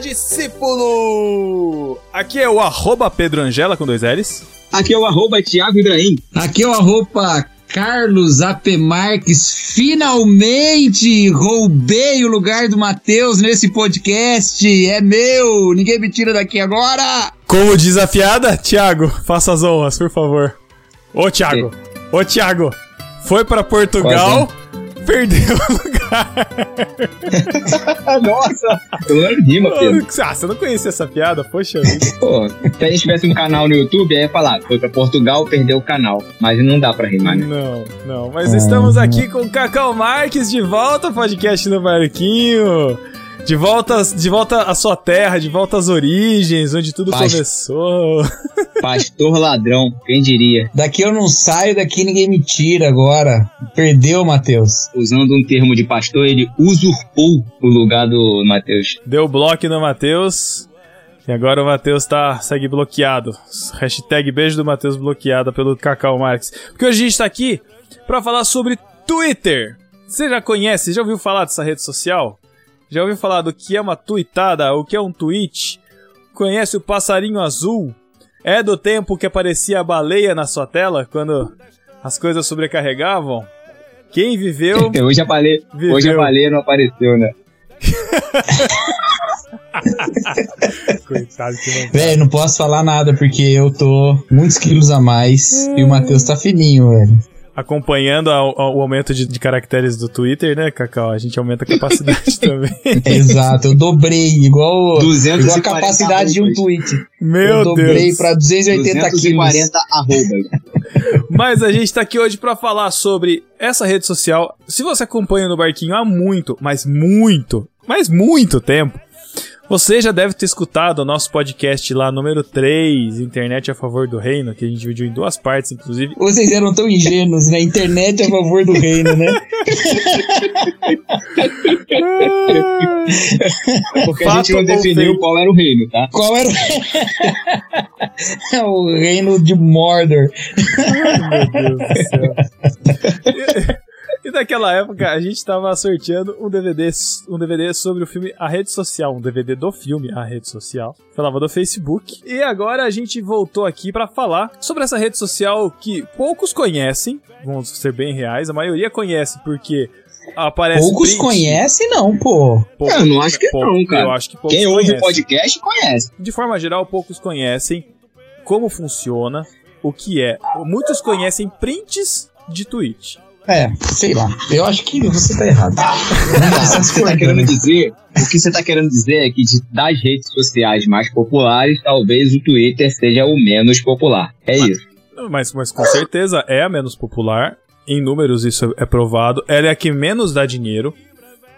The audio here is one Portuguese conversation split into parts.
discípulo! Aqui é o arroba Pedro Angela com dois L's. Aqui é o arroba Thiago Ibrahim. Aqui é o arroba Carlos AP Marques. Finalmente roubei o lugar do Matheus nesse podcast. É meu, ninguém me tira daqui agora. Como diz a piada, Thiago, faça as honras, por favor. Ô, Thiago, ô, Thiago, foi para Portugal, perdeu o lugar. Nossa, não rima, Pedro. Ah, você não conhecia essa piada? Poxa. Pô, se a gente tivesse um canal no YouTube, aí ia falar, foi pra Portugal, perdeu o canal. Mas não dá pra rimar, né? Não, não, mas estamos aqui com o Cacau Marques de volta ao podcast do Marquinho. De volta, de volta à sua terra, de volta às origens, onde tudo Paz. começou. Pastor ladrão, quem diria? Daqui eu não saio, daqui ninguém me tira agora. Perdeu, Matheus. Usando um termo de pastor, ele usurpou o lugar do Mateus. Deu bloco no Matheus. E agora o Matheus tá, segue bloqueado. Hashtag beijo do Matheus bloqueada pelo Cacau Marques. Porque hoje a gente tá aqui pra falar sobre Twitter. Você já conhece, já ouviu falar dessa rede social? Já ouviu falar do que é uma tweetada, o que é um tweet? Conhece o passarinho azul? É do tempo que aparecia a baleia na sua tela quando as coisas sobrecarregavam? Quem viveu, hoje a baleia, Viveu. hoje a baleia não apareceu, né? Coitado que não Velho, não posso falar nada porque eu tô muitos quilos a mais e o Matheus tá fininho, velho. Acompanhando a- a- o aumento de, de caracteres do Twitter, né, Cacau? A gente aumenta a capacidade também. Exato, eu dobrei, igual, 240 igual a capacidade de um tweet. eu Meu dobrei Deus. pra 280 quilos. 240 arrobas. Mas a gente tá aqui hoje pra falar sobre essa rede social. Se você acompanha no Barquinho há muito, mas muito, mas muito tempo, você já deve ter escutado o nosso podcast lá, número 3, Internet a Favor do Reino, que a gente dividiu em duas partes, inclusive. Vocês eram tão ingênuos, né? Internet a favor do reino, né? Porque a Fato gente não definiu qual era o reino, tá? Qual era o... o reino de Mordor? Meu Deus do céu. E naquela época a gente tava sorteando um DVD, um DVD sobre o filme A Rede Social, um DVD do filme A Rede Social. Falava do Facebook. E agora a gente voltou aqui pra falar sobre essa rede social que poucos conhecem, vamos ser bem reais, a maioria conhece porque aparece Poucos print. conhecem, não, pô. Poucos- Eu não acho que pouco- não, cara. Eu acho que poucos Quem ouve o podcast conhece. De forma geral, poucos conhecem como funciona, o que é. Muitos conhecem prints de tweet. É, sei lá. Eu acho que você tá errado. Tá, o que você tá querendo dizer, o que você tá querendo dizer é que de- das redes sociais mais populares, talvez o Twitter seja o menos popular. É isso. Mas, mas com certeza é a menos popular. Em números isso é provado. Ela é a que menos dá dinheiro.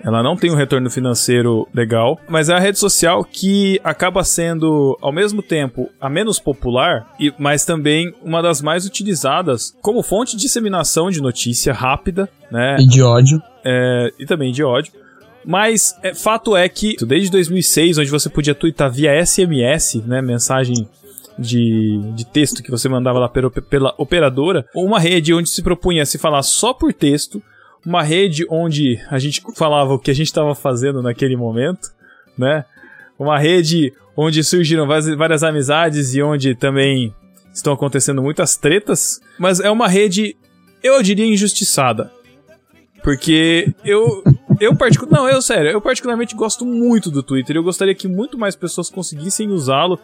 Ela não tem um retorno financeiro legal, mas é a rede social que acaba sendo, ao mesmo tempo, a menos popular, e, mas também uma das mais utilizadas como fonte de disseminação de notícia rápida, né? E de ódio. é, e também de ódio. Mas é, fato é que desde 2006, onde você podia twittar via SMS, né, mensagem de, de texto que você mandava lá pela, pela operadora, uma rede onde se propunha se falar só por texto, uma rede onde a gente falava o que a gente estava fazendo naquele momento, né? Uma rede onde surgiram várias, amizades e onde também estão acontecendo muitas tretas, mas é uma rede, eu diria, injustiçada. Porque eu. Eu particu- Não, eu sério, eu particularmente gosto muito do Twitter. Eu gostaria que muito mais pessoas conseguissem usá-lo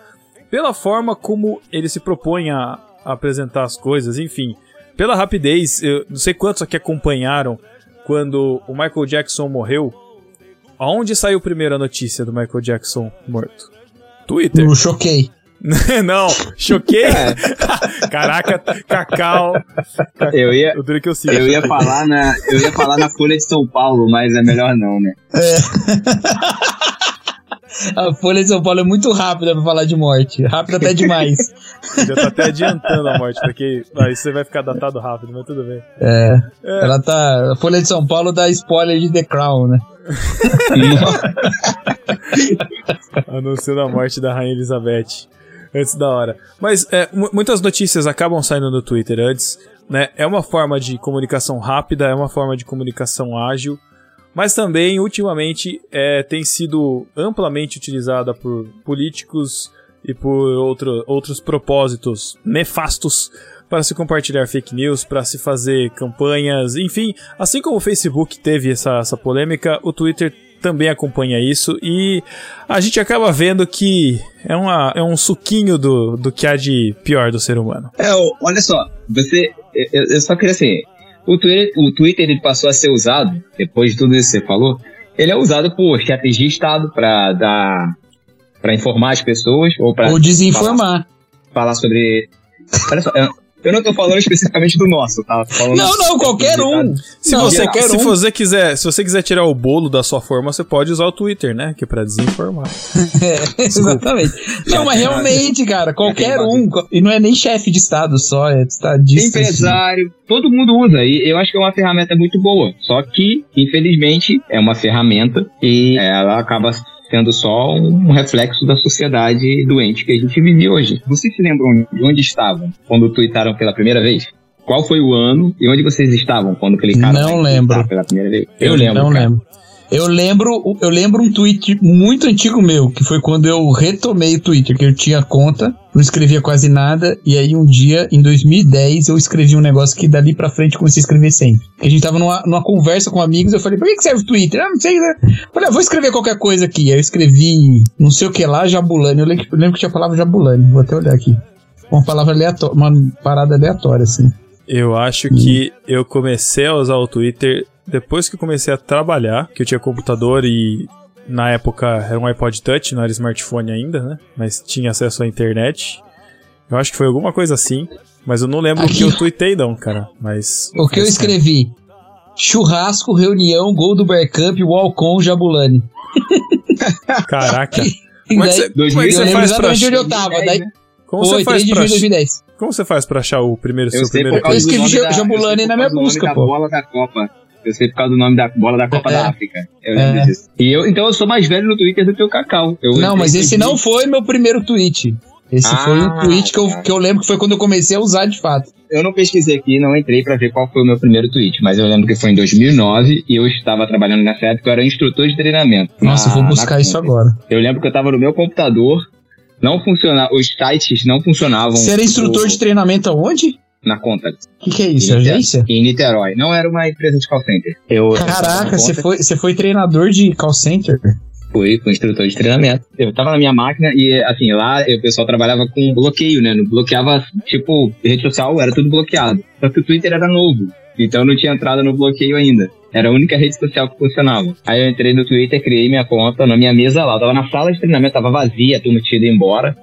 pela forma como ele se propõe a, a apresentar as coisas, enfim. Pela rapidez, eu não sei quantos aqui acompanharam quando o Michael Jackson morreu. Aonde saiu primeiro a notícia do Michael Jackson morto? Twitter. Eu choquei. não, choquei. Caraca, Cacau. Eu ia, O que eu sigo. eu ia falar na, eu ia falar na Folha de São Paulo, mas é melhor não, né? A Folha de São Paulo é muito rápida pra falar de morte. Rápida até demais. Já tá até adiantando a morte, porque aí você vai ficar datado rápido, mas tudo bem. É. Ela tá. A Folha de São Paulo dá spoiler de The Crown, né? Anunciando a morte da Rainha Elizabeth. Antes da hora. Mas é, mu- muitas notícias acabam saindo no Twitter antes, né? É uma forma de comunicação rápida, é uma forma de comunicação ágil. Mas também ultimamente é, tem sido amplamente utilizada por políticos e por outro, outros propósitos nefastos para se compartilhar fake news, para se fazer campanhas, enfim, assim como o Facebook teve essa, essa polêmica, o Twitter também acompanha isso e a gente acaba vendo que é, uma, é um suquinho do, do que há de pior do ser humano. É, olha só, você. Eu, eu só queria assim. O Twitter, o Twitter ele passou a ser usado, depois de tudo isso que você falou, ele é usado por chefes de Estado para dar. para informar as pessoas ou para. Ou desinformar. Falar, falar sobre. Eu não tô falando especificamente do nosso, tá? Falando não, não, qualquer um. Se, não, você, qualquer se um. você quiser, se você quiser tirar o bolo da sua forma, você pode usar o Twitter, né? Que é pra desinformar. é, exatamente. não, mas realmente, cara, qualquer um. E não é nem chefe de estado só, é estadista. Empresário, todo mundo usa. E eu acho que é uma ferramenta muito boa. Só que, infelizmente, é uma ferramenta e ela acaba sendo só um reflexo da sociedade doente que a gente vive hoje. Vocês se lembram de onde estavam quando tweetaram pela primeira vez? Qual foi o ano e onde vocês estavam quando clicaram Não lembro. pela primeira vez? Eu, eu lembro. Não cara. lembro. Eu lembro, eu lembro um tweet muito antigo meu, que foi quando eu retomei o Twitter, que eu tinha conta, não escrevia quase nada, e aí um dia, em 2010, eu escrevi um negócio que dali pra frente comecei a escrever sempre. Que a gente tava numa, numa conversa com amigos, eu falei, pra que serve o Twitter? Ah, não sei, né? Falei, ah, vou escrever qualquer coisa aqui. Aí eu escrevi, não sei o que lá, Jabulani. Eu lembro, eu lembro que tinha a palavra Jabulani, vou até olhar aqui. Uma palavra aleatória, uma parada aleatória, assim. Eu acho que eu comecei a usar o Twitter depois que comecei a trabalhar, que eu tinha computador e na época era um iPod Touch, não era smartphone ainda, né? Mas tinha acesso à internet. Eu acho que foi alguma coisa assim. Mas eu não lembro Aqui, o que eu tuitei, não, cara. Mas. O que eu escrevi? Churrasco, reunião, gol do Bergkamp, Walcon, Jabulani. Caraca. Como é que você, como é que você faz pra onde eu tava. Daí, como você faz pra... 2010. Como você faz pra achar o primeiro eu seu primeiro Eu escrevi Jabulani na minha busca, pô. bola da Copa. Eu sei por causa do nome da bola da Copa é. da África. Eu lembro é. disso. E eu, então eu sou mais velho no Twitter do que o Cacau. Eu, não, mas esse não foi meu primeiro tweet. Esse ah, foi um tweet que eu, que eu lembro que foi quando eu comecei a usar de fato. Eu não pesquisei aqui, não entrei para ver qual foi o meu primeiro tweet, mas eu lembro que foi em 2009 e eu estava trabalhando nessa época, eu era instrutor de treinamento. Nossa, na, eu vou buscar isso agora. Eu lembro que eu estava no meu computador, não funcionava, os sites não funcionavam. Você era instrutor de treinamento aonde? Na conta. O que, que, é isso? Em agência? Em Niterói. Não era uma empresa de call center. Eu, Caraca, você foi, você foi treinador de call center? Fui, fui instrutor de treinamento. Eu tava na minha máquina e, assim, lá o pessoal trabalhava com bloqueio, né? Bloqueava, tipo, rede social era tudo bloqueado. Só que o Twitter era novo. Então não tinha entrada no bloqueio ainda. Era a única rede social que funcionava. Aí eu entrei no Twitter, criei minha conta na minha mesa lá. Eu tava na sala de treinamento, tava vazia, a turma tinha ido embora.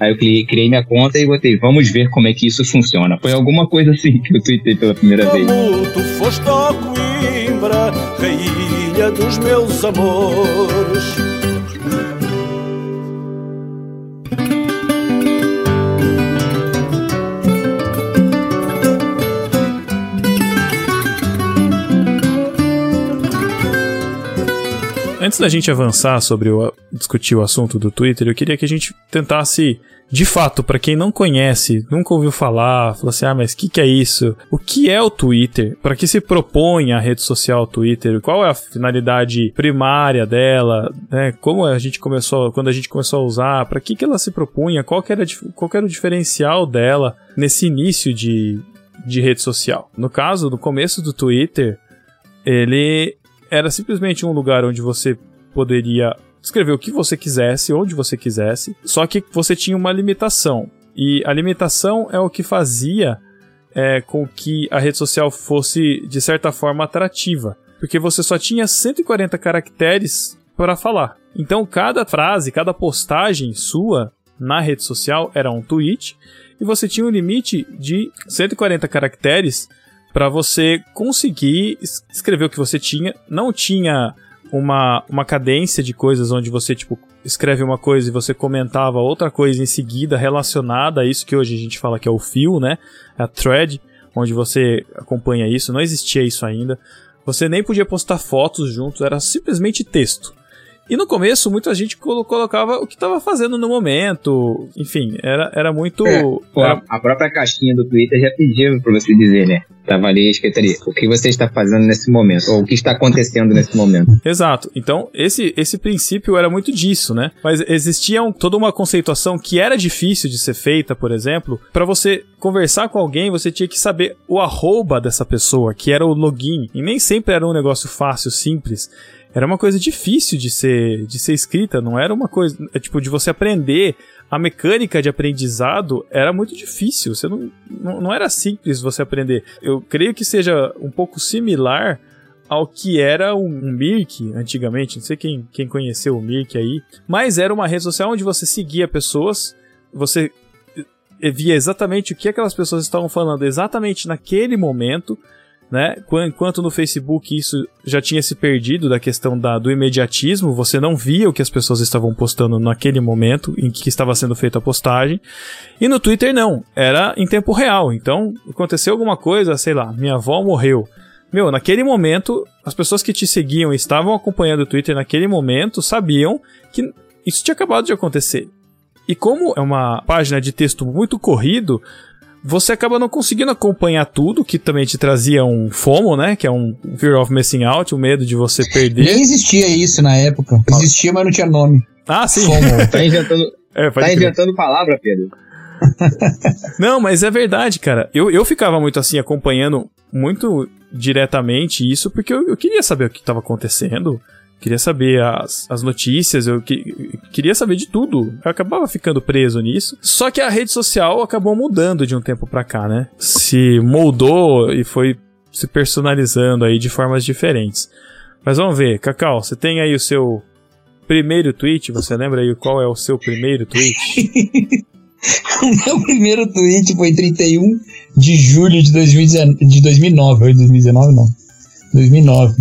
Aí eu criei minha conta e botei, vamos ver como é que isso funciona. Foi alguma coisa assim que eu tuitei pela primeira vez. Tu foste ao Coimbra, rainha dos meus amores. Antes da gente avançar sobre o, discutir o assunto do Twitter, eu queria que a gente tentasse, de fato, para quem não conhece, nunca ouviu falar, falou assim: ah, mas o que, que é isso? O que é o Twitter? Para que se propõe a rede social Twitter? Qual é a finalidade primária dela? Né? Como a gente começou, quando a gente começou a usar? Para que, que ela se propunha? Qual, era, qual era o diferencial dela nesse início de, de rede social? No caso, no começo do Twitter, ele era simplesmente um lugar onde você poderia escrever o que você quisesse, onde você quisesse, só que você tinha uma limitação. E a limitação é o que fazia é, com que a rede social fosse, de certa forma, atrativa. Porque você só tinha 140 caracteres para falar. Então, cada frase, cada postagem sua na rede social era um tweet, e você tinha um limite de 140 caracteres para você conseguir escrever o que você tinha. Não tinha uma, uma cadência de coisas onde você, tipo, escreve uma coisa e você comentava outra coisa em seguida relacionada a isso que hoje a gente fala que é o fio, né? A thread, onde você acompanha isso. Não existia isso ainda. Você nem podia postar fotos juntos, era simplesmente texto. E no começo, muita gente colo- colocava o que estava fazendo no momento. Enfim, era, era muito. É, era- a, própria caixinha do Twitter já pediu pra você dizer, né? Tava ali escrito ali, o que você está fazendo nesse momento, ou o que está acontecendo nesse momento. Exato. Então, esse, esse princípio era muito disso, né? Mas existia um- toda uma conceituação que era difícil de ser feita, por exemplo, para você conversar com alguém, você tinha que saber o arroba dessa pessoa, que era o login. E nem sempre era um negócio fácil, simples. Era uma coisa difícil de ser, de ser escrita, não era uma coisa, é, tipo, de você aprender. A mecânica de aprendizado era muito difícil, você não, não, não era simples você aprender. Eu creio que seja um pouco similar ao que era um, um Mirk antigamente. Não sei quem, quem conheceu o Mirk aí, mas era uma rede social onde você seguia pessoas, você eh, via exatamente o que aquelas pessoas estavam falando exatamente naquele momento. Né? Quan- Enquanto no Facebook isso já tinha se perdido da questão da, do imediatismo, você não via o que as pessoas estavam postando naquele momento em que estava sendo feita a postagem. E no Twitter não, era em tempo real. Então, aconteceu alguma coisa, sei lá, minha avó morreu. Meu, naquele momento, as pessoas que te seguiam e estavam acompanhando o Twitter naquele momento sabiam que isso tinha acabado de acontecer. E como é uma página de texto muito corrido, você acaba não conseguindo acompanhar tudo, que também te trazia um FOMO, né? Que é um Fear of Missing Out, o medo de você perder. Nem existia isso na época. Existia, mas não tinha nome. Ah, sim. FOMO. Tá inventando, É, tá inventando palavra, Pedro. Não, mas é verdade, cara. Eu, eu ficava muito assim, acompanhando muito diretamente isso, porque eu, eu queria saber o que estava acontecendo. Queria saber as, as notícias, eu, que- queria saber de tudo. Eu acabava ficando preso nisso. Só que a rede social acabou mudando de um tempo pra cá, né? Se moldou e foi se personalizando aí de formas diferentes. Mas vamos ver, Cacau, você tem aí o seu primeiro tweet? Você lembra aí qual é o seu primeiro tweet? O meu primeiro tweet foi 31 de julho de, 2019, de 2009. Ou de 2019, não. 2009.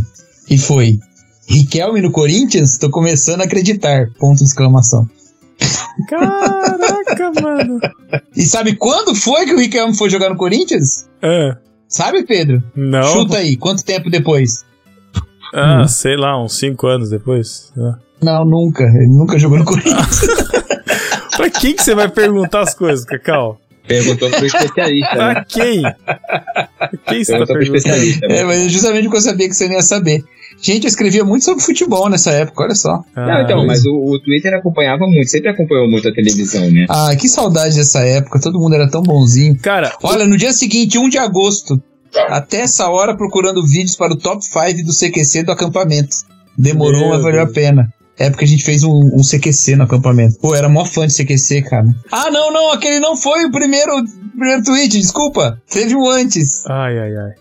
E foi: Riquelme no Corinthians? Tô começando a acreditar. Ponto de exclamação. Caraca, mano. E sabe quando foi que o Riquelme foi jogar no Corinthians? É, Sabe, Pedro? não. Chuta aí, quanto tempo depois? Ah, sei lá, uns 5 anos depois. lá. Não, nunca. Ele nunca jogou no Corinthians. Pra quem que você vai perguntar as coisas, Cacau? Perguntou pro especialista, né? Pra quem? Pra quem você tá perguntando? especialista. é, mas é justamente porque eu sabia que você não ia saber. Gente, eu escrevia muito sobre futebol nessa época, olha só. Não, então, Ah, mas o, o Twitter acompanhava muito, sempre acompanhou muito a televisão, né? Ah, que saudade dessa época, todo mundo era tão bonzinho. Cara, Olha, no dia seguinte, 1 de agosto, até essa hora procurando vídeos para o top 5 do CQC do acampamento. Demorou, mas valeu a pena. É porque a gente fez um, um CQC no acampamento. Pô, era mó fã de CQC, cara. Ah, não, não, aquele não foi o primeiro, primeiro tweet, desculpa. Teve um antes. ai, ai, ai.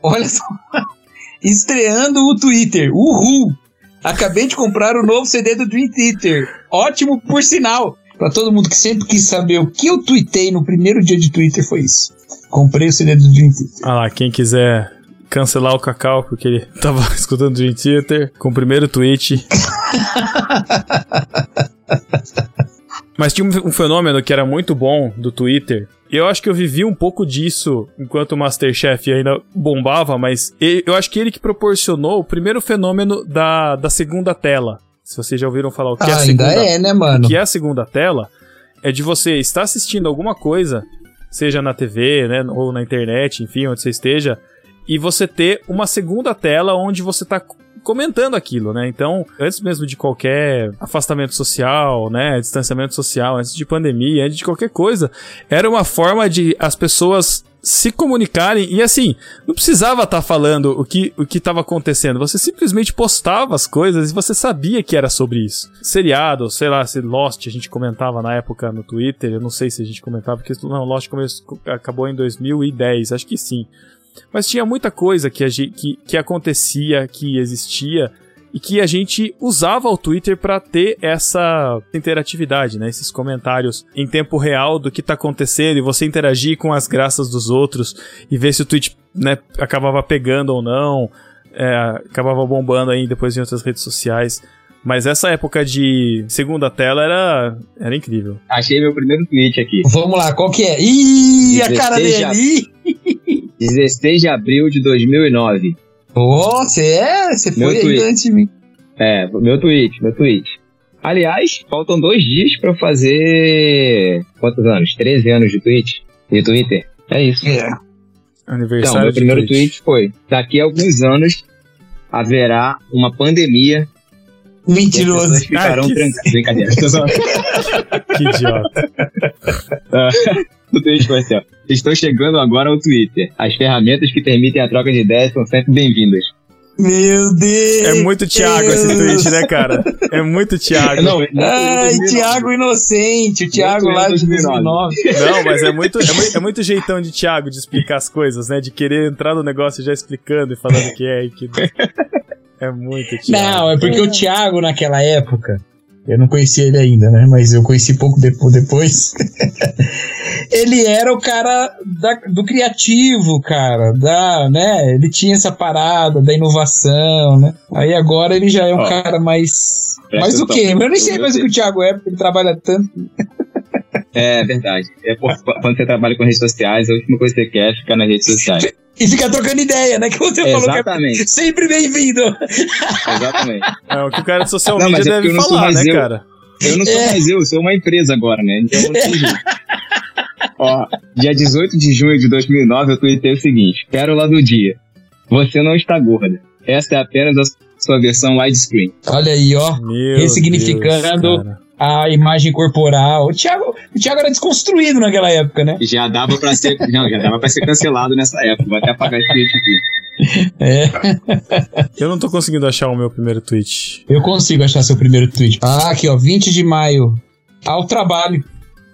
Olha só. Estreando o Twitter. Uhul! Acabei de comprar o novo CD do Dream Theater. Ótimo, por sinal. Pra todo mundo que sempre quis saber o que eu tuitei no primeiro dia de Twitter, foi isso. Comprei o CD do Dream Theater. Ah lá, quem quiser cancelar o Cacau porque ele tava escutando o Dream Theater com o primeiro tweet. Mas tinha um fenômeno que era muito bom do Twitter. Eu acho que eu vivi um pouco disso enquanto o Masterchef ainda bombava, mas eu acho que ele que proporcionou o primeiro fenômeno da, da segunda tela. Se vocês já ouviram falar o que é a Ah, ainda segunda é, né, o mano? que é a segunda tela é de você estar assistindo alguma coisa, seja na TV, né, ou na internet, enfim, onde você esteja, e você ter uma segunda tela onde você está comentando aquilo, né? Então, antes mesmo de qualquer afastamento social, né, distanciamento social, antes de pandemia, antes de qualquer coisa, era uma forma de as pessoas se comunicarem e assim, não precisava estar falando o que o que estava acontecendo, você simplesmente postava as coisas e você sabia que era sobre isso. Seriado, sei lá, se Lost a gente comentava na época no Twitter, eu não sei se a gente comentava porque não, Lost começou, acabou em 2010, acho que sim. Mas tinha muita coisa que, a gente, que, que acontecia, que existia, e que a gente usava o Twitter para ter essa interatividade, né? Esses comentários em tempo real do que tá acontecendo e você interagir com as graças dos outros e ver se o tweet né, acabava pegando ou não, é, acabava bombando aí depois em outras redes sociais. Mas essa época de segunda tela era, era incrível. Achei meu primeiro tweet aqui. Vamos lá, qual que é? Ih, a cara 16 dele! Ih! 16 de abril de 2009. Ô, você é? Você Meu foi tweet. antes de mim. É, meu tweet, meu tweet. Aliás, faltam dois dias pra eu fazer. Quantos anos? 13 anos de tweet? De Twitter? É isso. É. Então, Aniversário meu de primeiro Twitch. tweet foi: daqui a alguns anos haverá uma pandemia Mentiroso. ficarão Ah, trancadas. Brincadeira. Que idiota. Assim, ó. Estou chegando agora ao Twitter. As ferramentas que permitem a troca de ideias são sempre bem-vindas. Meu Deus. É muito Thiago esse tweet, né, cara? É muito Thiago. Não, Ai, Thiago Inocente, o Thiago lá de 2009. Não, mas é muito, é, muito, é muito jeitão de Thiago de explicar as coisas, né? De querer entrar no negócio já explicando e falando que é e que. É muito Thiago. Não, é porque o Thiago naquela época, eu não conhecia ele ainda, né? Mas eu conheci pouco depo- depois. ele era o cara da- do criativo, cara, da, né? Ele tinha essa parada da inovação, né? Aí agora ele já é um Ó, cara mais mais o quê? Eu nem sei mais o que o Thiago é, porque ele trabalha tanto. É verdade. É por- quando você trabalha com redes sociais, a última coisa que você quer é ficar nas redes sociais. E fica trocando ideia, né? Que você falou que é Exatamente, sempre bem-vindo. exatamente. É, o que o cara de social Não, media é deve falar, né, eu. cara? Eu não sou É. mais eu, eu sou uma empresa agora, né? Então não. Ó, dia 18 de junho de 2009 eu tuitei o seguinte: Pérola do dia. Você não está gorda. Essa é apenas a sua versão widescreen. Olha aí, ó. Meu Ressignificando. Deus. A imagem corporal. O Thiago, o Thiago era desconstruído naquela época, né? Já dava pra ser. Não, já dava pra ser cancelado nessa época. Vou até apagar esse tweet aqui. É. Eu não tô conseguindo achar o meu primeiro tweet. Eu consigo achar seu primeiro tweet. Ah, aqui, ó. 20 de maio. Ao trabalho.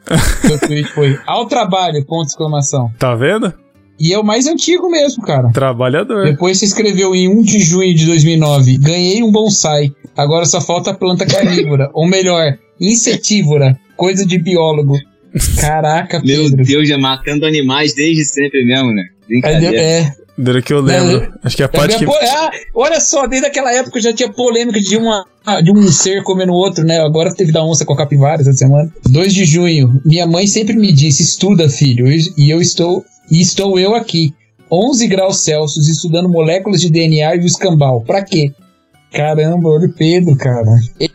seu tweet foi ao trabalho, ponto de exclamação. Tá vendo? E é o mais antigo mesmo, cara. Trabalhador. Depois você escreveu em 1 de junho de 2009. Ganhei um bonsai. Agora só falta planta carnívora. Ou melhor, insetívora. Coisa de biólogo. Caraca, Meu Pedro. Deus, já matando animais desde sempre mesmo, né? Aí Brincadeira. É, Duro que eu lembro. Acho que a parte Também que. a po- ah, olha só, desde aquela época já tinha polêmica de, uma, de um ser comendo o outro, né? Agora teve da onça com a capivara essa semana. 2 de junho, minha mãe sempre me disse: estuda, filho, e eu estou, e estou eu aqui. 11 graus Celsius estudando moléculas de DNA e o escambau. Pra quê? Caramba, olha o Pedro, cara.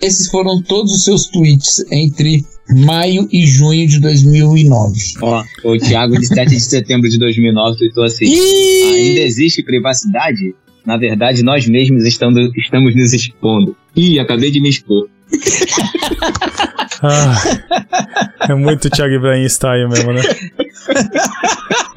Esses foram todos os seus tweets entre maio e junho de 2009. Ó, o Thiago de 7 de setembro de 2009 tweetou assim: Ainda existe privacidade? Na verdade, nós mesmos estamos, estamos nos expondo. Ih, acabei de me expor. Ah, é muito Thiago Ibrahim style mesmo, né?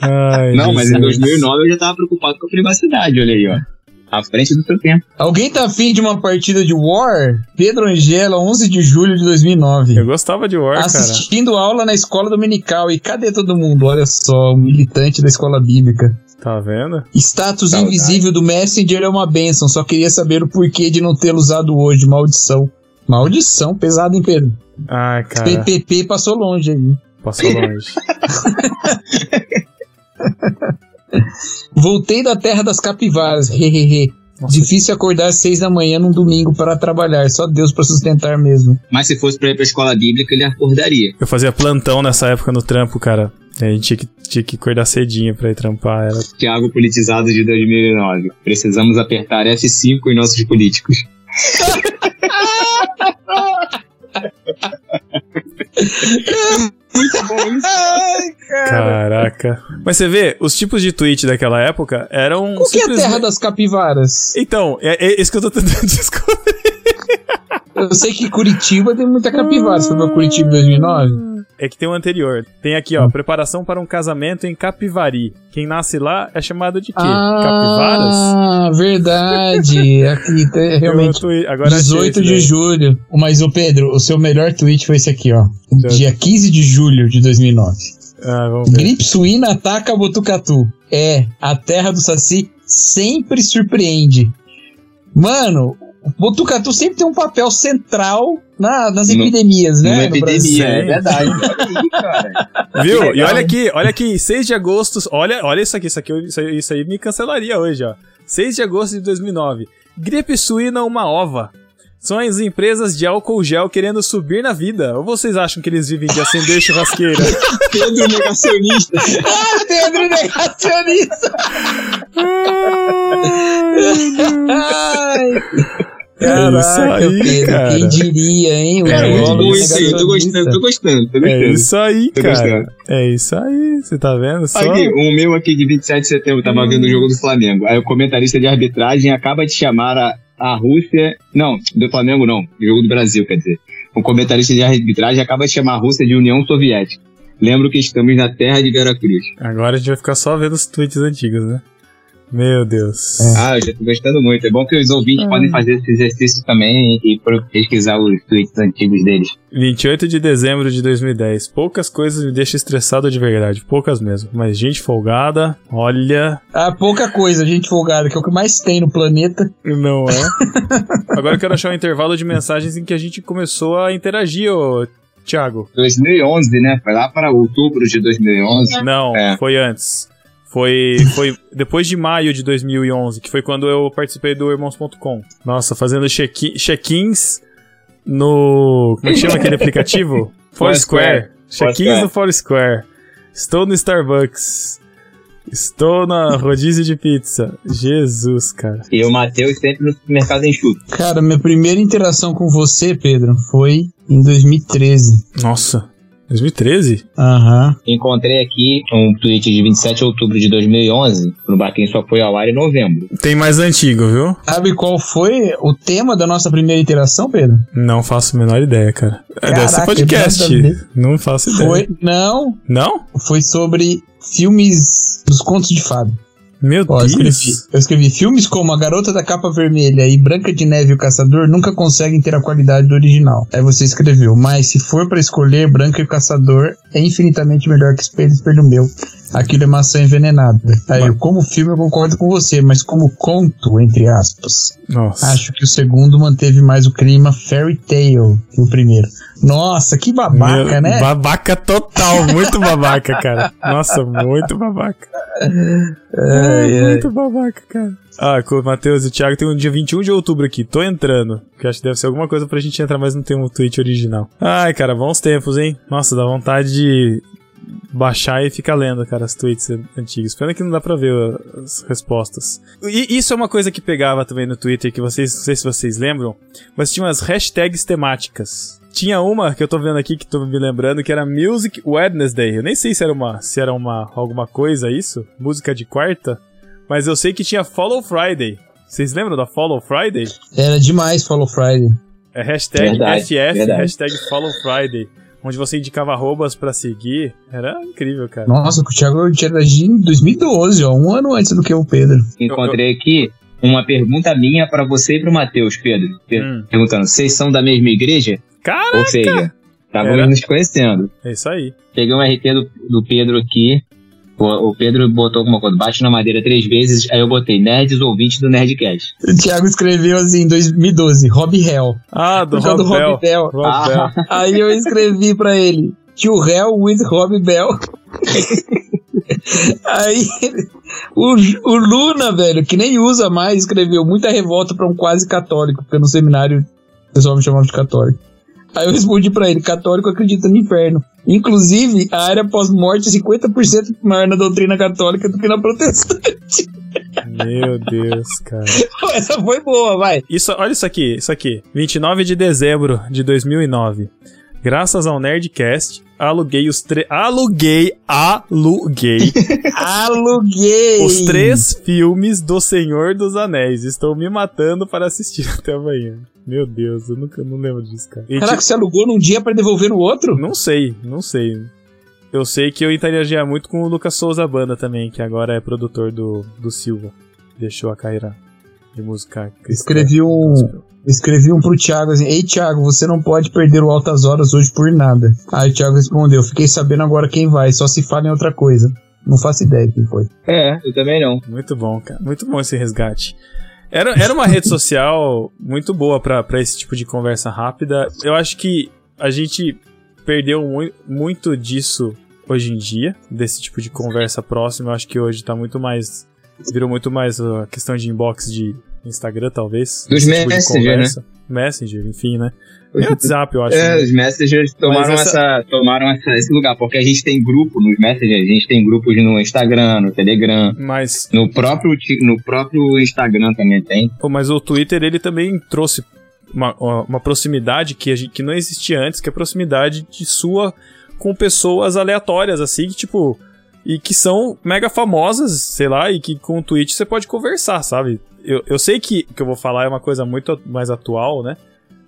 Ai, Não, mas em Jesus. 2009 eu já tava preocupado com a privacidade, olha aí, ó. À frente do seu tempo. Alguém tá afim de uma partida de War? Pedro Angela, 11 de julho de 2009. Eu gostava de War, cara. Assistindo aula na escola dominical. E cadê todo mundo? Olha só, o militante da escola bíblica. Tá vendo? Status Saudade. invisível do Messenger é uma benção. Só queria saber o porquê de não tê-lo usado hoje. Maldição. Maldição, pesado, hein, Pedro? Ai, cara. PPP passou longe aí. Passou longe. Voltei da terra das capivaras. Difícil acordar às seis da manhã num domingo para trabalhar. Só Deus para sustentar mesmo. Mas se fosse pra ir pra escola bíblica, ele acordaria. Eu fazia plantão nessa época no trampo, cara. A gente tinha que, tinha que acordar cedinho pra ir trampar. Era... Thiago politizado de 2009. Precisamos apertar F5 em nossos políticos. Muito bom isso. Ai, cara. Caraca. Mas você vê, os tipos de tweet daquela época eram. O que é a simplesmente- terra das capivaras? Então, é, é isso que eu tô tentando descobrir. Eu sei que Curitiba tem muita capivara. Você foi pra Curitiba em 2009? É que tem o anterior. Tem aqui, ó, preparação para um casamento em Capivari. Quem nasce lá é chamado de quê? Capivaras? Ah, verdade. Aqui Eu realmente. tui- Agora achei 18 esse de daí. julho. Mas, ô Pedro, o seu melhor tweet foi esse aqui, ó. Certo. Dia 15 de julho de 2009. Ah, vamos ver. Gripe suína ataca Botucatu. É, a terra do Saci sempre surpreende. Mano, Botucatu sempre tem um papel central na- nas No- epidemias, né? Numa no epidemia, Brasil. é verdade. Olha aí, cara. Viu? E olha aqui, olha aqui, 6 de agosto. Olha, olha isso aqui, isso aqui, isso aí, isso aí me cancelaria hoje, ó. 6 de agosto de 2009. Gripe suína uma ova. São as empresas de álcool gel querendo subir na vida. Ou vocês acham que eles vivem de acender churrasqueira? Pedro negacionista. Ah, Pedro negacionista! Ai, Caraca, aí, Pedro, cara. quem diria, hein? O Cara, É, muito João bom isso isso aí. Eu tô gostando, tô gostando, tô É gostando. isso aí, Tô cara. gostando. É isso aí, você tá vendo? Só... Aqui, um meu aqui de 27 de setembro tava vendo o jogo do Flamengo. Aí o comentarista de arbitragem acaba de chamar a, a Rússia. Não, do Flamengo não. Jogo do Brasil, quer dizer. O comentarista de arbitragem acaba de chamar a Rússia de União Soviética. Lembro que estamos na terra de Veracruz. Agora a gente vai ficar só vendo os tweets antigos, né? Meu Deus. Ah, eu já tô gostando muito. É bom que os ouvintes podem fazer esse exercício também e pesquisar os tweets antigos deles. 28 de dezembro de 2010. Poucas coisas me deixam estressado de verdade. Poucas mesmo. Mas gente folgada, olha. Ah, pouca coisa, gente folgada, que é o que mais tem no planeta. Não é? Agora eu quero achar um intervalo de mensagens em que a gente começou a interagir, ô Thiago. 2011, né? Foi lá para outubro de 2011. Não, É. foi antes. Foi, foi depois de maio de 2011, que foi quando eu participei do Irmãos.com. Nossa, fazendo check- check-ins no. Como é que chama aquele aplicativo? Foursquare. Check-ins no Foursquare. Estou no Starbucks. Estou na rodízio de pizza. Jesus, cara. E o Matheus sempre no supermercado enxuto. Cara, minha primeira interação com você, Pedro, foi em 2013. Nossa. 2013? Aham. Encontrei aqui um tweet de 27 de outubro de 2011. O Barquinho só foi ao ar em novembro. Tem mais antigo, viu? Sabe qual foi o tema da nossa primeira interação, Pedro? Não faço a menor ideia, cara. É, Deve ser Caraca, podcast. nada. Não faço ideia. Foi. Não, Não? foi sobre filmes dos contos de fada. Meu Ó, eu escrevi, Deus. eu escrevi filmes como A Garota da Capa Vermelha e Branca de Neve e o Caçador nunca conseguem ter a qualidade do original. Aí você escreveu, mas se for pra escolher, Branca e o Caçador é infinitamente melhor que Espelho Espelho Meu. Aquilo é maçã envenenada. Aí eu, como filme eu concordo com você, mas como conto, entre aspas, Nossa. acho que o segundo manteve mais o clima fairy tale que o primeiro. Nossa, que babaca, Meu- né? Babaca total, muito babaca, cara. Nossa, muito babaca. Ai, É, ai. muito babaca, cara. Ah, Matheus e o Thiago tem um dia 21 de outubro aqui. Tô entrando. Que acho que deve ser alguma coisa pra gente entrar, mas não tem um tweet original. Ai, cara, bons tempos, hein? Nossa, dá vontade de baixar e ficar lendo, cara, os tweets antigos. Pena que não dá pra ver as respostas. E isso é uma coisa que pegava também no Twitter, que vocês, não sei se vocês lembram, mas tinha umas hashtags temáticas. Tinha uma que eu tô vendo aqui que tô me lembrando que era Music Wednesday. Eu nem sei se era uma, se era uma alguma coisa isso, música de quarta, mas eu sei que tinha Follow Friday. Vocês lembram da Follow Friday? Era demais Follow Friday. É hashtag Verdade, FF, verdade. hashtag Follow Friday, onde você indicava arrobas pra seguir. Era incrível, cara. Nossa, o Thiago interagiu em 2012, ó, um ano antes do que o Pedro. Encontrei aqui uma pergunta minha pra você e pro Matheus, Pedro. Hum. Perguntando, vocês são da mesma igreja? Caraca! Ou seja, estávamos Era. nos conhecendo. É isso aí. Peguei um RT do, do Pedro aqui. O, o Pedro botou alguma coisa, bate na madeira três vezes, aí eu botei nerds ouvintes do Nerdcast. O Thiago escreveu assim em 2012, Rob Hell. Ah, do Rob do Bell. Rob Bell. Rob Ah. Bell. Aí eu escrevi pra ele, To Hell with Rob Bell. Aí o, o Luna, velho, que nem usa mais, escreveu muita revolta pra um quase católico, porque no seminário o pessoal me chamava de católico. Aí eu respondi pra ele, católico acredita no inferno. Inclusive, a área pós-morte é 50% maior na doutrina católica do que na protestante. Meu Deus, cara. Essa foi boa, vai. Isso, olha isso aqui, isso aqui. 29 de dezembro de 2009. Graças ao Nerdcast, aluguei os três. Aluguei, aluguei Aluguei! os três filmes do Senhor dos Anéis. Estou me matando para assistir até amanhã. Meu Deus, eu nunca não lembro disso, cara. E, Caraca, você alugou num dia pra devolver no outro? Não sei, não sei. Eu sei que eu interagia muito com o Lucas Souza Banda também, que agora é produtor do, do Silva. Deixou a carreira de música cristã. Escrevi um, gospel. escrevi um pro Thiago assim: Ei, Thiago, você não pode perder o Altas Horas hoje por nada. Aí o Thiago respondeu: Fiquei sabendo agora quem vai, só se fala em outra coisa. Não faço ideia quem foi. É, eu também não. Muito bom, cara. Muito bom esse resgate. Era, era uma rede social muito boa pra pra esse tipo de conversa rápida. Eu acho que a gente perdeu mui- muito disso hoje em dia, desse tipo de conversa próxima. Eu acho que hoje tá muito mais. Virou muito mais a questão de inbox de Instagram, talvez. Dos tipo Messenger, conversa. Messenger, enfim, né? E WhatsApp, eu acho. É, né? os messengers tomaram, essa- essa... tomaram essa- esse lugar, porque a gente tem grupo nos messengers, a gente tem grupos no Instagram, no Telegram, Mas, no próprio, no próprio Instagram também tem. pô, mas o Twitter, ele também trouxe uma, uma proximidade que, a gente, que não existia antes, que é a proximidade de sua com pessoas aleatórias, assim, que, tipo... E que são mega famosas, sei lá, e que com o Twitch você pode conversar, sabe? Eu, eu sei que o que eu vou falar é uma coisa muito mais atual, né?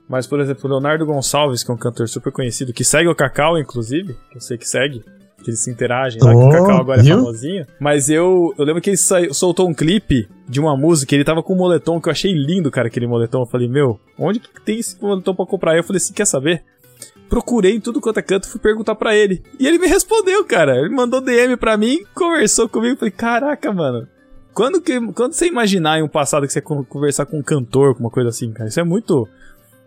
Mas, por exemplo, o Leonardo Gonçalves, que é um cantor super conhecido, que segue o Cacau, inclusive, eu sei que segue, que eles se interagem lá, que o Oh, Cacau agora viu? é famosinho. Mas eu, eu lembro que ele saiu- soltou um clipe de uma música, ele tava com um moletom, que eu achei lindo, cara, aquele moletom. Eu falei, meu, onde que tem esse moletom pra comprar? Aí eu falei assim, quer saber? Procurei em tudo quanto é canto, fui perguntar pra ele. E ele me respondeu, cara. Ele mandou DM pra mim, conversou comigo. Falei, caraca, mano. Quando, que, quando você imaginar em um passado que você con- conversar com um cantor, com uma coisa assim, cara? Isso é muito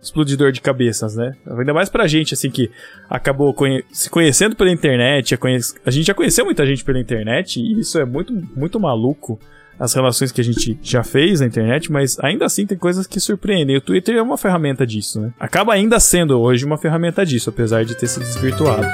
explodidor de cabeças, né? Ainda mais pra gente, assim, que acabou conhe- se conhecendo pela internet. A, conhe- a gente já conheceu muita gente pela internet e isso é muito, muito maluco. As relações que a gente já fez na internet, mas ainda assim tem coisas que surpreendem. O Twitter é uma ferramenta disso, né? Acaba ainda sendo hoje uma ferramenta disso, apesar de ter se desvirtuado.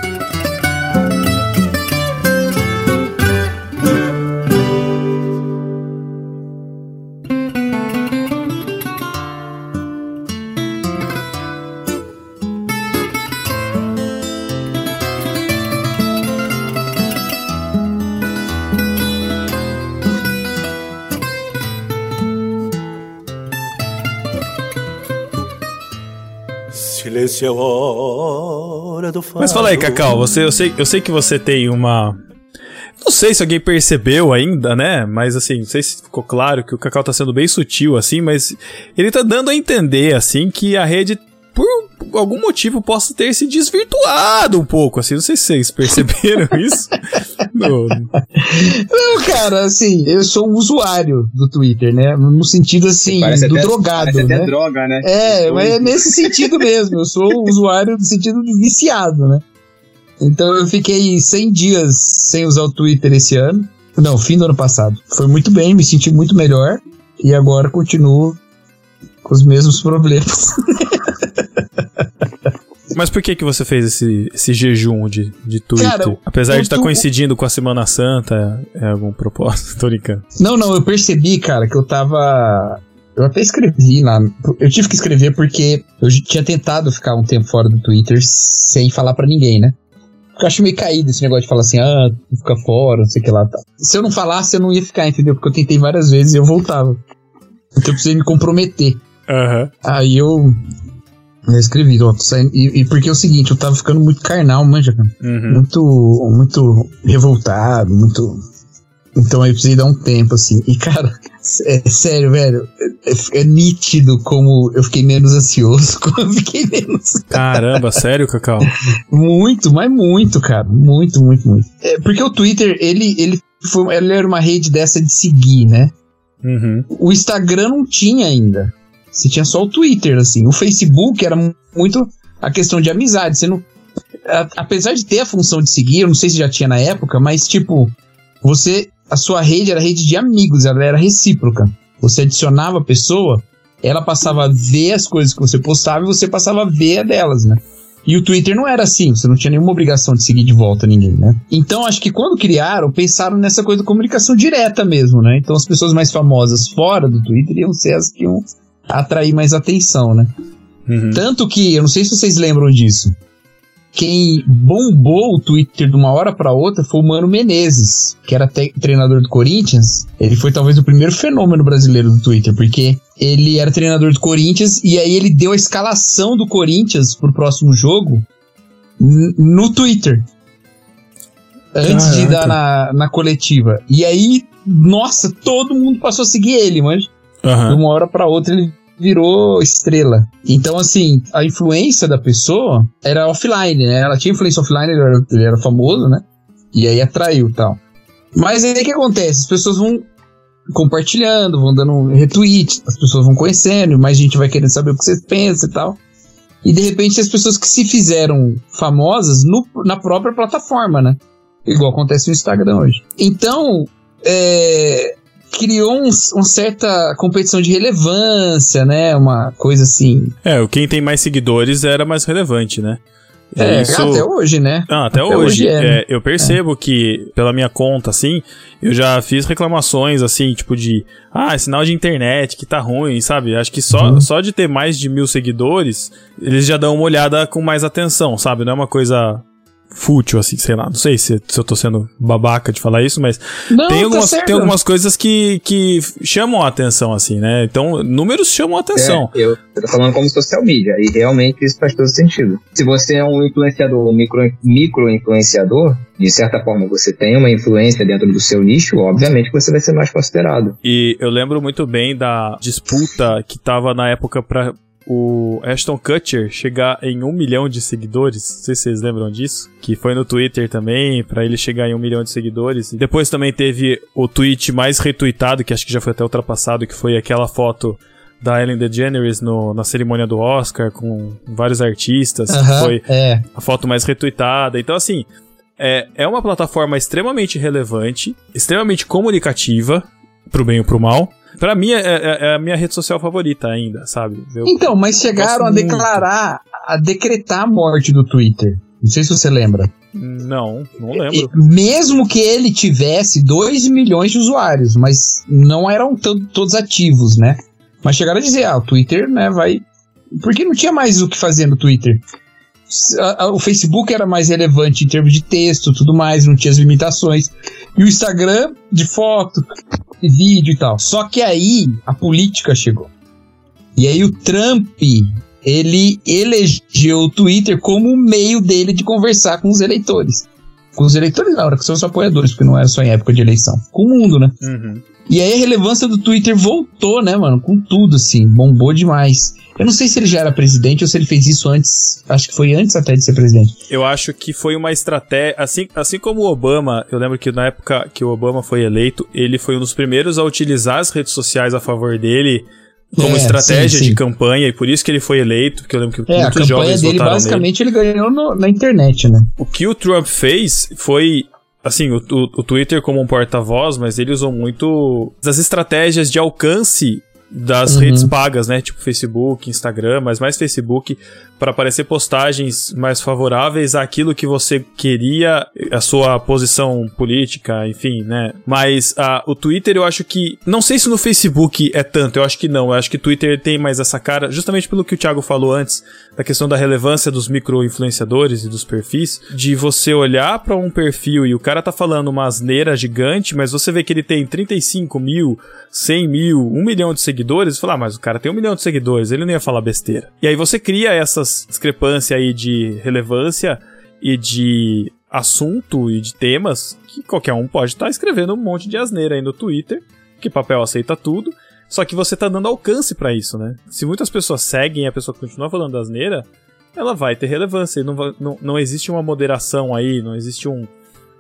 É hora do. Mas fala aí, Cacau, você, eu, sei, eu sei que você tem uma. Não sei se alguém percebeu ainda, né? Mas assim, não sei se ficou claro que o Cacau tá sendo bem sutil, assim, mas ele tá dando a entender, assim, que a rede, por algum motivo, possa ter se desvirtuado um pouco, assim. Não sei se vocês perceberam isso. No- Não, cara, assim, eu sou um usuário do Twitter, né? No sentido, assim, Parece do até- drogado, Parece né? até droga, né? É, mas é nesse sentido mesmo. Eu sou um usuário no sentido de viciado, né? Então eu fiquei 100 dias sem usar o Twitter esse ano. Não, fim do ano passado. Foi muito bem, me senti muito melhor. E agora continuo com os mesmos problemas. Mas por que que você fez esse, esse jejum de, de Twitter? Cara, Apesar de estar tô- coincidindo com a Semana Santa, é algum propósito? Tô brincando. Não, não, eu percebi, cara, que eu tava. Eu até escrevi lá. Eu tive que escrever porque eu tinha tentado ficar um tempo fora do Twitter sem falar pra ninguém, né? Porque eu acho meio caído esse negócio de falar assim, ah, tu fica fora, não sei o que lá. Tá. Se eu não falasse, eu não ia ficar, entendeu? Porque eu tentei várias vezes e eu voltava. Então eu precisei me comprometer. Aham. Aí eu. Eu escrevi, ó. E, e porque é o seguinte, eu tava ficando muito carnal, manja, cara Uhum. muito, muito revoltado, muito. Então aí eu precisei dar um tempo, assim. E, cara, é sério, velho. É, é nítido como eu fiquei menos ansioso, como eu fiquei menos. Caramba, sério, Cacau? Muito, mas muito, cara. Muito, muito, muito. É, porque o Twitter, ele, ele, foi, ele era uma rede dessa de seguir, né? Uhum. O Instagram não tinha ainda. Você tinha só o Twitter, assim. O Facebook era mu- muito a questão de amizade. Você não. a- apesar de ter a função de seguir, eu não sei se já tinha na época, mas tipo, você. A sua rede era rede de amigos, ela era recíproca. Você adicionava a pessoa, ela passava a ver as coisas que você postava e você passava a ver a delas, né? E o Twitter não era assim, você não tinha nenhuma obrigação de seguir de volta ninguém, né? Então acho que quando criaram, pensaram nessa coisa da comunicação direta mesmo, né? Então as pessoas mais famosas fora do Twitter iam ser as que iam atrair mais atenção, né? Uhum. Tanto que, eu não sei se vocês lembram disso, quem bombou o Twitter de uma hora pra outra foi o Mano Menezes, que era treinador do Corinthians. Ele foi talvez o primeiro fenômeno brasileiro do Twitter, porque ele era treinador do Corinthians e aí ele deu a escalação do Corinthians pro próximo jogo no Twitter. Antes de Caraca. dar na, na coletiva. E aí, nossa, todo mundo passou a seguir ele, mas de Aham. uma hora pra outra ele virou estrela. Então, assim, a influência da pessoa era offline, né? Ela tinha influência offline, ele era, ele era famoso, né? E aí atraiu tal. Mas aí o que acontece? As pessoas vão compartilhando, vão dando retweet, as pessoas vão conhecendo, mais gente vai querendo saber o que você pensa e tal. E de repente as pessoas que se fizeram famosas no- na própria plataforma, né? Igual acontece no Instagram hoje. Então, é, criou um, um certa competição de relevância, né? Uma coisa assim. É, quem tem mais seguidores era mais relevante, né? É, isso... até hoje, né? Ah, até, até, hoje. hoje é, né? é, eu percebo é. que, pela minha conta, assim, eu já fiz reclamações, assim, tipo de. Ah, sinal de internet que tá ruim, sabe? Acho que só, uhum. só de ter mais de mil seguidores, eles já dão uma olhada com mais atenção, sabe? Não é uma coisa fútil, assim, sei lá. Não sei se, se eu tô sendo babaca de falar isso, mas não, tem, tá algumas, tá tem algumas coisas que, que chamam a atenção, assim, né? Então, números chamam a atenção. É, eu, tô falando como social media, e realmente isso faz todo sentido. Se você é um influenciador, um micro, micro influenciador, de certa forma você tem uma influência dentro do seu nicho, obviamente você vai ser mais considerado. E eu lembro muito bem da disputa que tava na época para o Ashton Kutcher chegar em um milhão de seguidores. Não sei se vocês lembram disso. Que foi no Twitter também, para ele chegar em um milhão de seguidores. E depois também teve o tweet mais retweetado, que acho que já foi até ultrapassado, que foi aquela foto da Ellen DeGeneres no, na cerimônia do Oscar com vários artistas. Uh -huh, foi é. a foto mais retweetada. Então, assim, é, é uma plataforma extremamente relevante, extremamente comunicativa, pro bem ou pro mal. Pra mim é, é, é, a minha rede social favorita ainda, sabe? Eu então, mas chegaram a declarar, a decretar a morte do Twitter. Não sei se você lembra. Não, não lembro. Mesmo que ele tivesse 2 milhões de usuários, mas não eram todos ativos, né? Mas chegaram a dizer, ah, o Twitter, né, vai. Porque não tinha mais o que fazer no Twitter. O Facebook era mais relevante em termos de texto tudo mais, não tinha as limitações. E o Instagram, de foto, vídeo e tal. Só que aí a política chegou. E aí o Trump, ele elegeu o Twitter como meio dele de conversar com os eleitores. Com os eleitores na hora que são os apoiadores, porque não era só em época de eleição. Com o mundo, né? Uhum. E aí a relevância do Twitter voltou, né, mano? Com tudo, assim. Bombou demais. Eu não sei se ele já era presidente ou se ele fez isso antes. Acho que foi antes até de ser presidente. Eu acho que foi uma estratégia. Assim, assim como o Obama, eu lembro que na época que o Obama foi eleito, ele foi um dos primeiros a utilizar as redes sociais a favor dele como é, estratégia sim, sim. de campanha e por isso que ele foi eleito, porque eu lembro que é, muitos a campanha dele basicamente nele. ele ganhou no, na internet, né? O que o Trump fez foi assim, o, o, o Twitter como um porta-voz, mas ele usou muito das estratégias de alcance das uhum. redes pagas, né? Tipo Facebook, Instagram, mas mais Facebook, para aparecer postagens mais favoráveis àquilo que você queria, a sua posição política, enfim, né? Mas uh, o Twitter eu acho que. Não sei se no Facebook é tanto, eu acho que não. Eu acho que o Twitter tem mais essa cara, justamente pelo que o Thiago falou antes, da questão da relevância dos micro-influenciadores e dos perfis, de você olhar para um perfil e o cara tá falando uma asneira gigante, mas você vê que ele tem 35 mil, 100 mil, 1 milhão de seguidores, e fala, ah, mas o cara tem um milhão de seguidores, ele não ia falar besteira. E aí você cria essas essas discrepâncias aí de relevância e de assunto e de temas que qualquer um pode estar tá escrevendo um monte de asneira aí no Twitter, que papel aceita tudo, só que você tá dando alcance para isso, né? Se muitas pessoas seguem e a pessoa continua falando asneira, ela vai ter relevância. Não, não, não existe uma moderação aí, não existe um,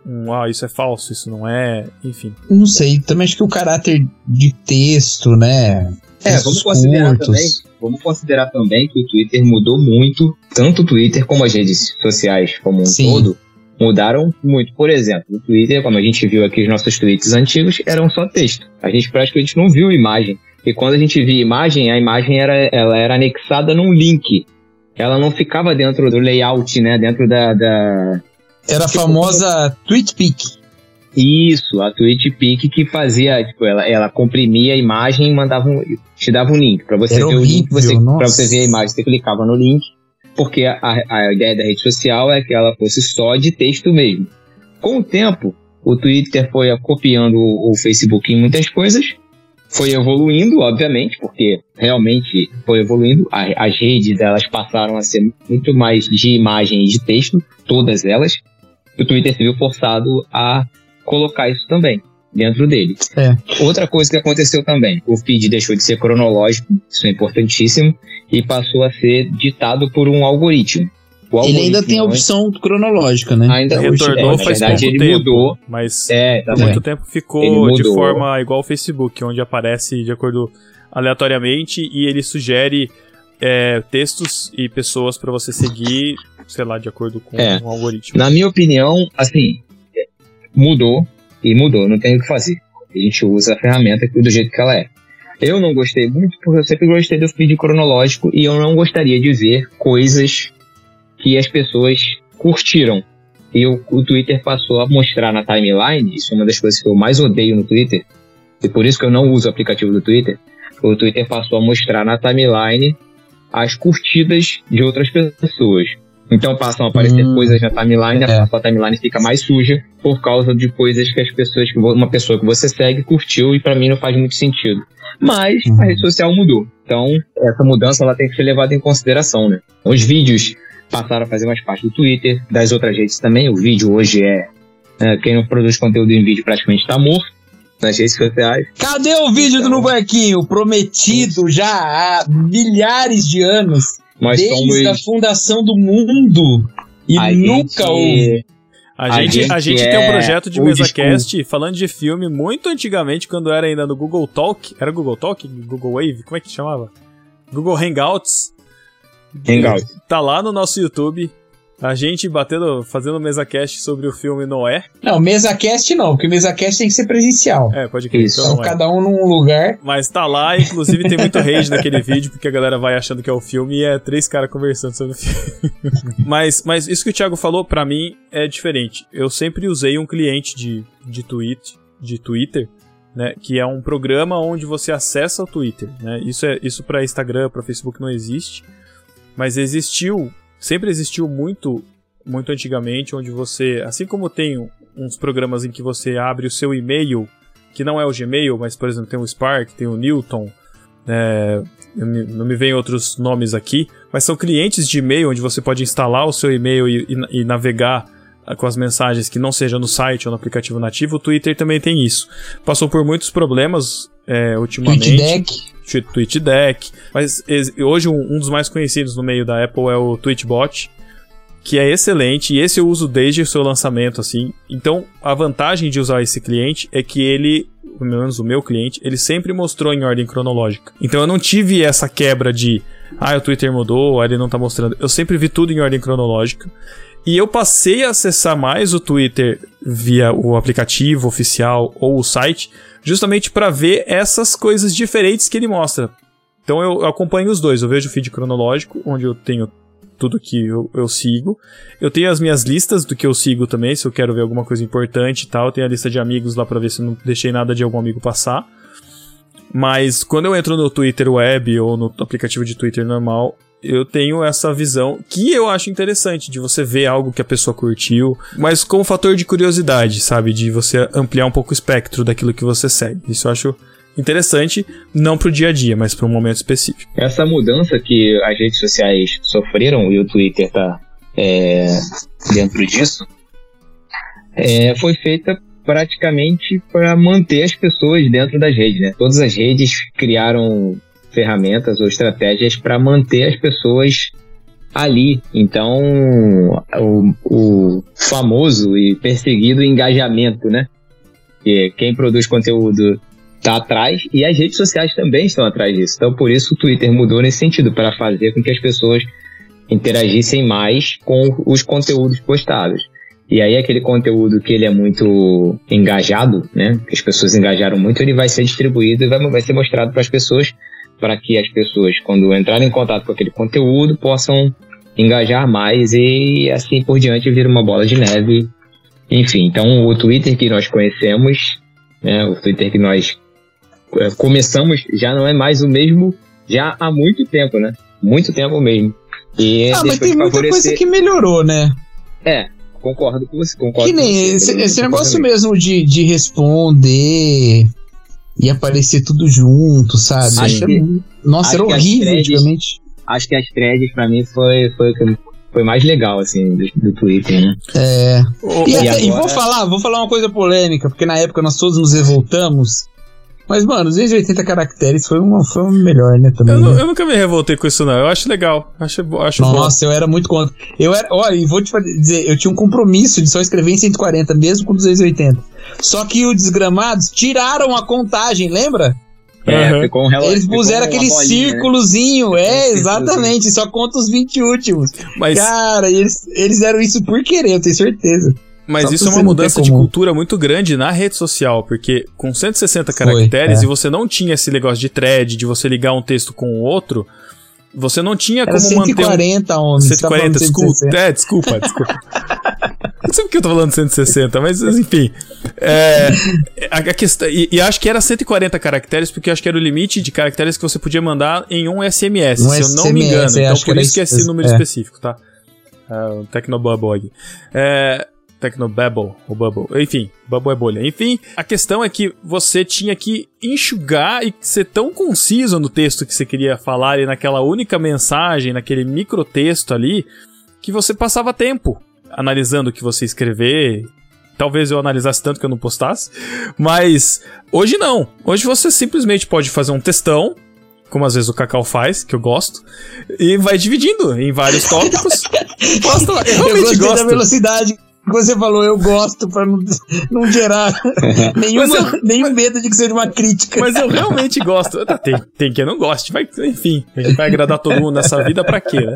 um, ah, isso é falso, isso não é, enfim. Não sei, também acho que o caráter de texto, né? É, vamos considerar também vamos considerar também que o Twitter mudou muito, tanto o Twitter como as redes sociais como um Sim. todo, mudaram muito. Por exemplo, o Twitter, como a gente viu aqui os nossos tweets antigos, eram só texto. A gente praticamente não viu imagem. E quando a gente via imagem, a imagem era, ela era anexada num link. Ela não ficava dentro do layout, né? Dentro da. da... Era a famosa TweetPic. Isso, a TweetPic que fazia, tipo, ela, ela comprimia a imagem e mandava um, te dava um link. para você Era ver horrível, o link, você, pra você ver a imagem, você clicava no link, porque a, a ideia da rede social é que ela fosse só de texto mesmo. Com o tempo, o Twitter foi copiando o, o Facebook em muitas coisas, foi evoluindo, obviamente, porque realmente foi evoluindo. As redes elas passaram a ser muito mais de imagem e de texto, todas elas. O Twitter se viu forçado a colocar isso também dentro dele. É. Outra coisa que aconteceu também, o feed deixou de ser cronológico, isso é importantíssimo, e passou a ser ditado por um algoritmo. Ele ainda tem a opção cronológica, né? Ainda retornou é, faz verdade, pouco ele tempo, mudou, mas é, tá muito tempo ficou de forma igual ao Facebook, onde aparece de acordo aleatoriamente e ele sugere é, textos e pessoas para você seguir, sei lá, de acordo com é. algoritmo. Na minha opinião, assim, mudou e mudou, não tem o que fazer. A gente usa a ferramenta do jeito que ela é. Eu não gostei muito porque eu sempre gostei do feed cronológico e eu não gostaria de ver coisas que as pessoas curtiram. E o, o Twitter passou a mostrar na timeline, isso é uma das coisas que eu mais odeio no Twitter, e por isso que eu não uso o aplicativo do Twitter. O Twitter passou a mostrar na timeline as curtidas de outras pessoas. Então passam a aparecer Hum, coisas na timeline, é. a sua timeline fica mais suja por causa de coisas que as pessoas, que uma pessoa que você segue curtiu e pra mim não faz muito sentido. Mas Uhum. a rede social mudou. Então essa mudança ela tem que ser levada em consideração, né? Os vídeos passaram a fazer mais parte do Twitter, das outras redes também. O vídeo hoje é, é, quem não produz conteúdo em vídeo praticamente está morto nas redes sociais. Cadê o vídeo do No Barquinho? Prometido já há milhares de anos. Nós desde a somos fundação do mundo. E a nunca gente- houve. A A gente, a gente gente tem um é projeto de old MesaCast falando de filme muito antigamente, quando era ainda no Google Talk. Era Google Talk? Google Wave? Como é que chamava? Google Hangouts. Hangout. Tá lá no nosso YouTube. A gente batendo, fazendo MesaCast sobre o filme Noé. Não, MesaCast não, porque MesaCast tem que ser presencial. É, pode crer. Isso. Então, é. cada um num lugar. Mas tá lá, inclusive tem muito rage naquele vídeo, porque a galera vai achando que é o filme e é três caras conversando sobre o filme. mas, mas isso que o Thiago falou, pra mim, é diferente. Eu sempre usei um cliente de, de, tweet, de Twitter, né? Que é um programa onde você acessa o Twitter. Né? Isso, é, isso pra Instagram, pra Facebook não existe. Mas existiu, sempre existiu muito, muito antigamente, onde você, assim como tem uns programas em que você abre o seu e-mail que não é o Gmail, mas por exemplo tem o Spark, tem o Newton, é, não me vem outros nomes aqui, mas são clientes de e-mail onde você pode instalar o seu e-mail e, e- e navegar ah, com as mensagens que não seja no site ou no aplicativo nativo. O Twitter também tem isso. Passou por muitos problemas é, ultimamente. TweetDeck. Twi- TweetDeck. Mas hoje um, dos mais conhecidos no meio da Apple é o Tweetbot, que é excelente e esse eu uso desde o seu lançamento, assim. Então a vantagem de usar esse cliente é que ele, pelo menos o meu cliente, ele sempre mostrou em ordem cronológica. Então eu não tive essa quebra de, ah, o Twitter mudou, ele não tá mostrando. Eu sempre vi tudo em ordem cronológica. E eu passei a acessar mais o Twitter via o aplicativo oficial ou o site, justamente para ver essas coisas diferentes que ele mostra. Então eu acompanho os dois. Eu vejo o feed cronológico, onde eu tenho tudo que eu, eu sigo. Eu tenho as minhas listas do que eu sigo também, se eu quero ver alguma coisa importante e tal. Eu tenho a lista de amigos lá pra ver se eu não deixei nada de algum amigo passar. Mas quando eu entro no Twitter web ou no aplicativo de Twitter normal, eu tenho essa visão que eu acho interessante de você ver algo que a pessoa curtiu, mas com o fator de curiosidade, sabe? De você ampliar um pouco o espectro daquilo que você segue. Isso eu acho interessante, não pro dia a dia, mas para um momento específico. Essa mudança que as redes sociais sofreram e o Twitter tá é, dentro disso é, foi feita praticamente para manter as pessoas dentro das redes, né? Todas as redes criaram ferramentas ou estratégias para manter as pessoas ali. Então, o, o famoso e perseguido engajamento, né? Que quem produz conteúdo está atrás e as redes sociais também estão atrás disso. Então, por isso o Twitter mudou nesse sentido, para fazer com que as pessoas interagissem mais com os conteúdos postados. E aí aquele conteúdo que ele é muito engajado, né, que as pessoas engajaram muito, ele vai ser distribuído e vai, vai ser mostrado para as pessoas, para que as pessoas, quando entrarem em contato com aquele conteúdo, possam engajar mais e assim por diante vir uma bola de neve. Enfim, então o Twitter que nós conhecemos, né, o Twitter que nós eh, começamos já não é mais o mesmo já há muito tempo, né? Muito tempo mesmo. E Ah, mas tem muita coisa favorecer- que melhorou, né? É, concordo com você. Concordo Que nem você, esse, esse negócio mesmo de, de responder e aparecer tudo junto, sabe? Acho que- Nossa, acho era horrível threads- antigamente. Acho que as threads pra mim foi, foi o que foi mais legal, assim, do, do Twitter, né? É. E, E até- e agora- vou falar, vou falar uma coisa polêmica, porque na época nós todos nos revoltamos. Mas, mano, os 280 caracteres foi uma, foi uma melhor, né, também. eu, né? eu nunca me revoltei com isso, não. Eu acho legal. Acho, acho bom. Nossa, eu era muito contra. Eu era, olha, e vou te dizer, eu tinha um compromisso de só escrever em 140, mesmo com 280. Só que os desgramados tiraram a contagem, lembra? É, Aham. ficou um relógio. Eles puseram aquele bolinha, né? círculozinho, Um é, círculozinho. exatamente, só conta os 20 últimos. Mas Cara, eles, eles fizeram isso por querer, eu tenho certeza. Mas Só isso é uma mudança de cultura muito grande na rede social, porque com 160 Foi, caracteres é. e você não tinha esse negócio de thread, de você ligar um texto com o outro, você não tinha Era como manter um 140 homens. você tá 140, falando desculpa. 160. É, desculpa, desculpa. Não sei porque eu tô falando 160, mas enfim. É, a, a questão, e, e acho que era 140 caracteres, porque acho que era o limite de caracteres que você podia mandar em um SMS, Um se eu não me SMS, engano. é, Então por isso que é esse número é. específico, tá? Aqui. É, Tecnobubble, ou Bubble. Enfim, Bubble é bolha. Enfim, a questão é que você tinha que enxugar e ser tão conciso no texto que você queria falar e naquela única mensagem, naquele microtexto ali, que você passava tempo analisando o que você escrever. Talvez eu analisasse tanto que eu não postasse. Mas hoje não. Hoje você simplesmente pode fazer um textão, como às vezes o Cacau faz, que eu gosto, e vai dividindo em vários tópicos. Posta. Eu Eu gostei da gosto. velocidade você falou, eu gosto, pra não, não gerar nenhuma, eu- nenhum medo de que seja uma crítica. Mas eu realmente gosto. Tá, Tem, tem quem não goste, mas enfim, a gente vai agradar todo mundo nessa vida pra quê, né?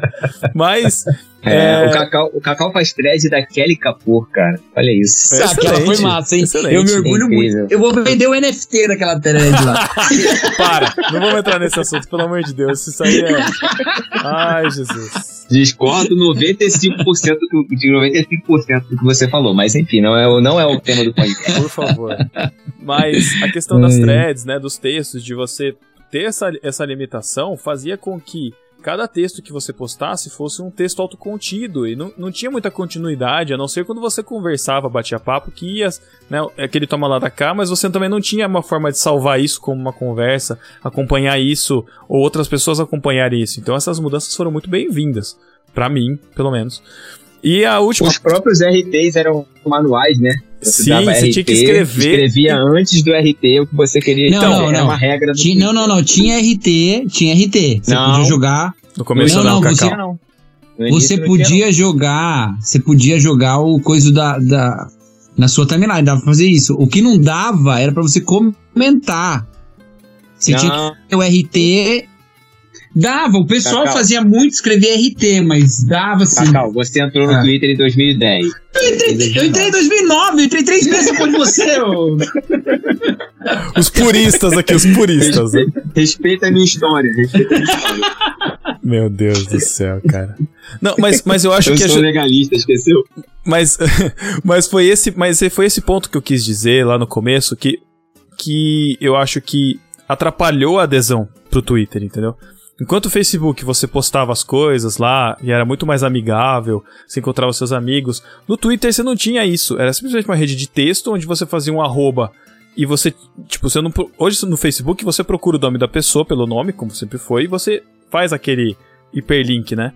Mas. É, É. O, Cacau, o Cacau faz thread da Kelly Kapoor, cara. Olha isso. É. Aquela foi massa, hein? excelente, eu me orgulho incrível. muito. Eu vou vender o NFT daquela thread lá. Para, não vamos entrar nesse assunto, pelo amor de Deus. Isso aí é. Ai, Jesus. Discordo 95% do, de 95% do que você falou, mas enfim, não é, o- não é o tema do podcast. Por favor. Mas a questão das threads, né, dos textos, de você ter essa, essa limitação, fazia com que cada texto que você postasse fosse um texto autocontido e não, não tinha muita continuidade, a não ser quando você conversava, batia papo, que ia, né, aquele toma lá da cá, mas você também não tinha uma forma de salvar isso como uma conversa, acompanhar isso, ou outras pessoas acompanharem isso. Então essas mudanças foram muito bem-vindas, pra mim, pelo menos. E a última Os próprios RTs eram manuais, né? Você Sim, você tinha que escrever. Escrevia antes do RT o que você queria. Não, então, não, era não. uma regra do Tinha- não, não, não. Tinha RT, tinha RT. Você Não. podia jogar. no começo Não, não, não, você- não. Você não podia jogar. Você podia jogar o coisa da. da na sua timeline, dava pra fazer isso. O que não dava era pra você comentar. Você não. tinha que ter o RT. Dava, o pessoal Cacau. fazia muito escrever RT, mas dava sim. Cacau, você entrou no Ah. Twitter em 2010. Eu entrei, eu entrei em 2009, eu entrei três meses depois de você. ô. Os puristas aqui, os puristas. né? Respeita a minha história. Respeita a minha história. Meu Deus do céu, cara. Não, mas, mas eu acho Eu que a sou gente- legalista, esqueceu? mas mas foi esse mas foi esse ponto que eu quis dizer lá no começo que que eu acho que atrapalhou a adesão pro Twitter, entendeu? Enquanto o Facebook você postava as coisas lá e era muito mais amigável, você encontrava seus amigos, no Twitter você não tinha isso. Era simplesmente uma rede de texto onde você fazia um arroba e você, tipo, você não. Hoje no Facebook você procura o nome da pessoa pelo nome, como sempre foi, e você faz aquele hiperlink, né?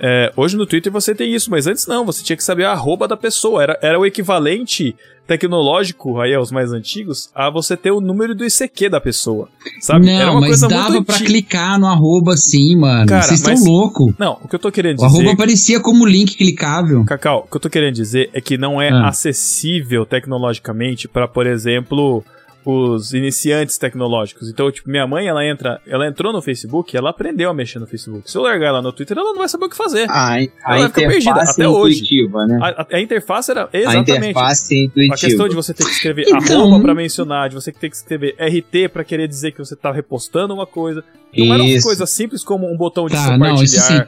É, hoje no Twitter você tem isso, mas antes não, você tinha que saber a arroba da pessoa. Era, era o equivalente tecnológico, aí aos mais antigos, a você ter o número do ICQ da pessoa. Sabe? Não, era uma mas coisa dava antiga. clicar no arroba sim, mano. Cara, Vocês estão loucos. Não, o que eu tô querendo O dizer. arroba aparecia como link clicável. Cacau, o que eu tô querendo dizer é que não é Ah. acessível tecnologicamente para, por exemplo, os iniciantes tecnológicos. Então, tipo, minha mãe, ela entra, ela entrou no Facebook, ela aprendeu a mexer no Facebook. Se eu largar ela no Twitter, ela não vai saber o que fazer. A, Ela a vai ficar perdida, interface até hoje. né? A, a- a interface era A exatamente interface a intuitiva. questão de você ter que escrever Então- arroba pra mencionar, de você ter que escrever RT pra querer dizer que você tá repostando uma coisa. Não era uma Isso. coisa simples como um botão de Tá, não, isso compartilhar.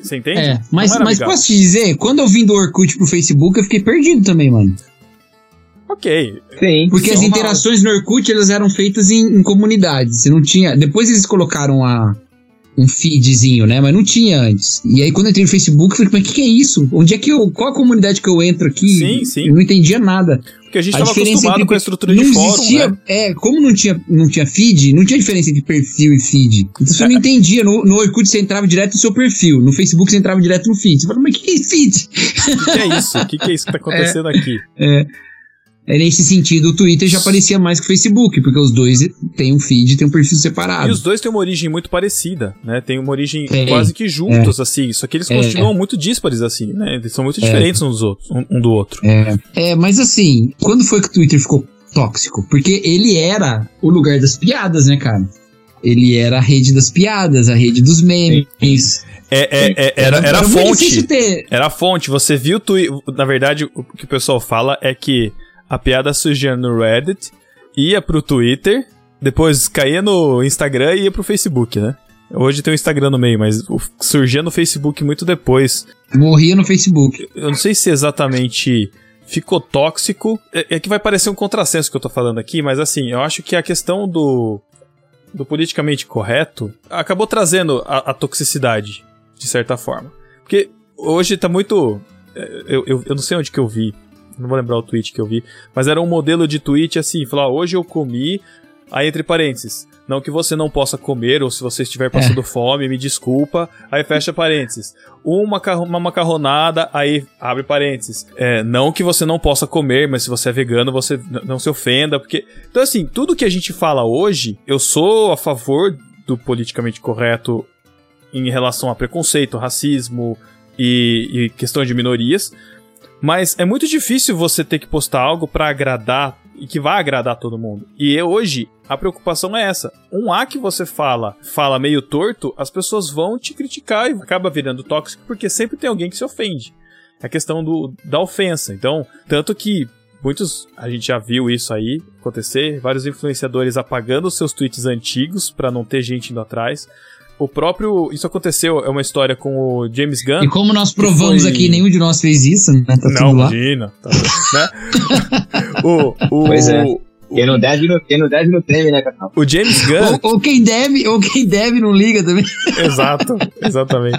Você entende? É, Não mas, mas amigável. posso te dizer, quando eu vim do Orkut pro Facebook, eu fiquei perdido também, mano. Ok. Sim. Porque as interações no Orkut, elas eram feitas em, em comunidades. Você não tinha... Depois eles colocaram a, um feedzinho, né? Mas não tinha antes. E aí quando eu entrei no Facebook, eu falei, mas o que, que é isso? Onde é que eu... Qual a comunidade que eu entro aqui? Sim, sim. Eu não entendia nada. Porque a gente A tava diferença acostumado entre- com a estrutura não de fórum, existia, né? É, como não tinha, não tinha feed, não tinha diferença entre perfil e feed. Então É. você não entendia. No, no Orkut você entrava direto no seu perfil. No Facebook você entrava direto no feed. Você falava, mas o que, que é feed? O que, que é isso? O que, que é isso que tá acontecendo aqui? É, nesse sentido, o Twitter já parecia mais que o Facebook, porque os dois têm um feed e têm um perfil E separado. os dois têm uma origem muito parecida, né? Tem uma origem Tem. quase que juntos, assim. Só que eles É. continuam muito díspares, assim, né? Eles são muito É. diferentes uns dos outros, um, um do outro. É, é, mas assim, quando foi que o Twitter ficou tóxico? Porque ele era o lugar das piadas, né, cara? ele era a rede das piadas, a rede dos memes. É, é, é, era, era a fonte. ter. Era a fonte. Você viu o tweet. Na verdade, o que o pessoal fala é que a piada surgia no Reddit, ia pro Twitter, depois caía no Instagram e ia pro Facebook, né? Hoje tem o Instagram no meio, mas surgia no Facebook muito depois. Morria no Facebook. Eu não sei se exatamente ficou tóxico. É, é que vai parecer um contrassenso que eu tô falando aqui, mas assim, eu acho que a questão do, do politicamente correto acabou trazendo a, a toxicidade, de certa forma. Porque hoje tá muito. é, Eu, eu, eu não sei onde que eu vi, não vou lembrar o tweet que eu vi, mas era um modelo de tweet assim: falar, hoje eu comi, aí entre parênteses. Não que você não possa comer, ou se você estiver passando fome, me desculpa. Aí fecha parênteses. Uma, uma macarronada, aí abre parênteses. É, não que você não possa comer, mas se você é vegano, você não se ofenda, porque. Então, assim, tudo que a gente fala hoje, eu sou a favor do politicamente correto em relação a preconceito, racismo e, e questão de minorias. Mas é muito difícil você ter que postar algo pra agradar e que vai agradar todo mundo. E hoje, a preocupação é essa. Um A que você fala, fala meio torto, as pessoas vão te criticar e acaba virando tóxico porque sempre tem alguém que se ofende. É a questão do, da ofensa. Então, tanto que muitos, a gente já viu isso aí acontecer, vários influenciadores apagando seus tweets antigos pra não ter gente indo atrás. O próprio, isso aconteceu, é uma história com o James Gunn. E como nós provamos foi- aqui, nenhum de nós fez isso, né? Tá Não, tudo lá. imagina. Tá, né? o, o, Pois é. Quem não deve, não, quem não deve, não teme, né, Cacau? o James Gunn. Ou, ou quem deve, ou quem deve não liga também. Exato, exatamente.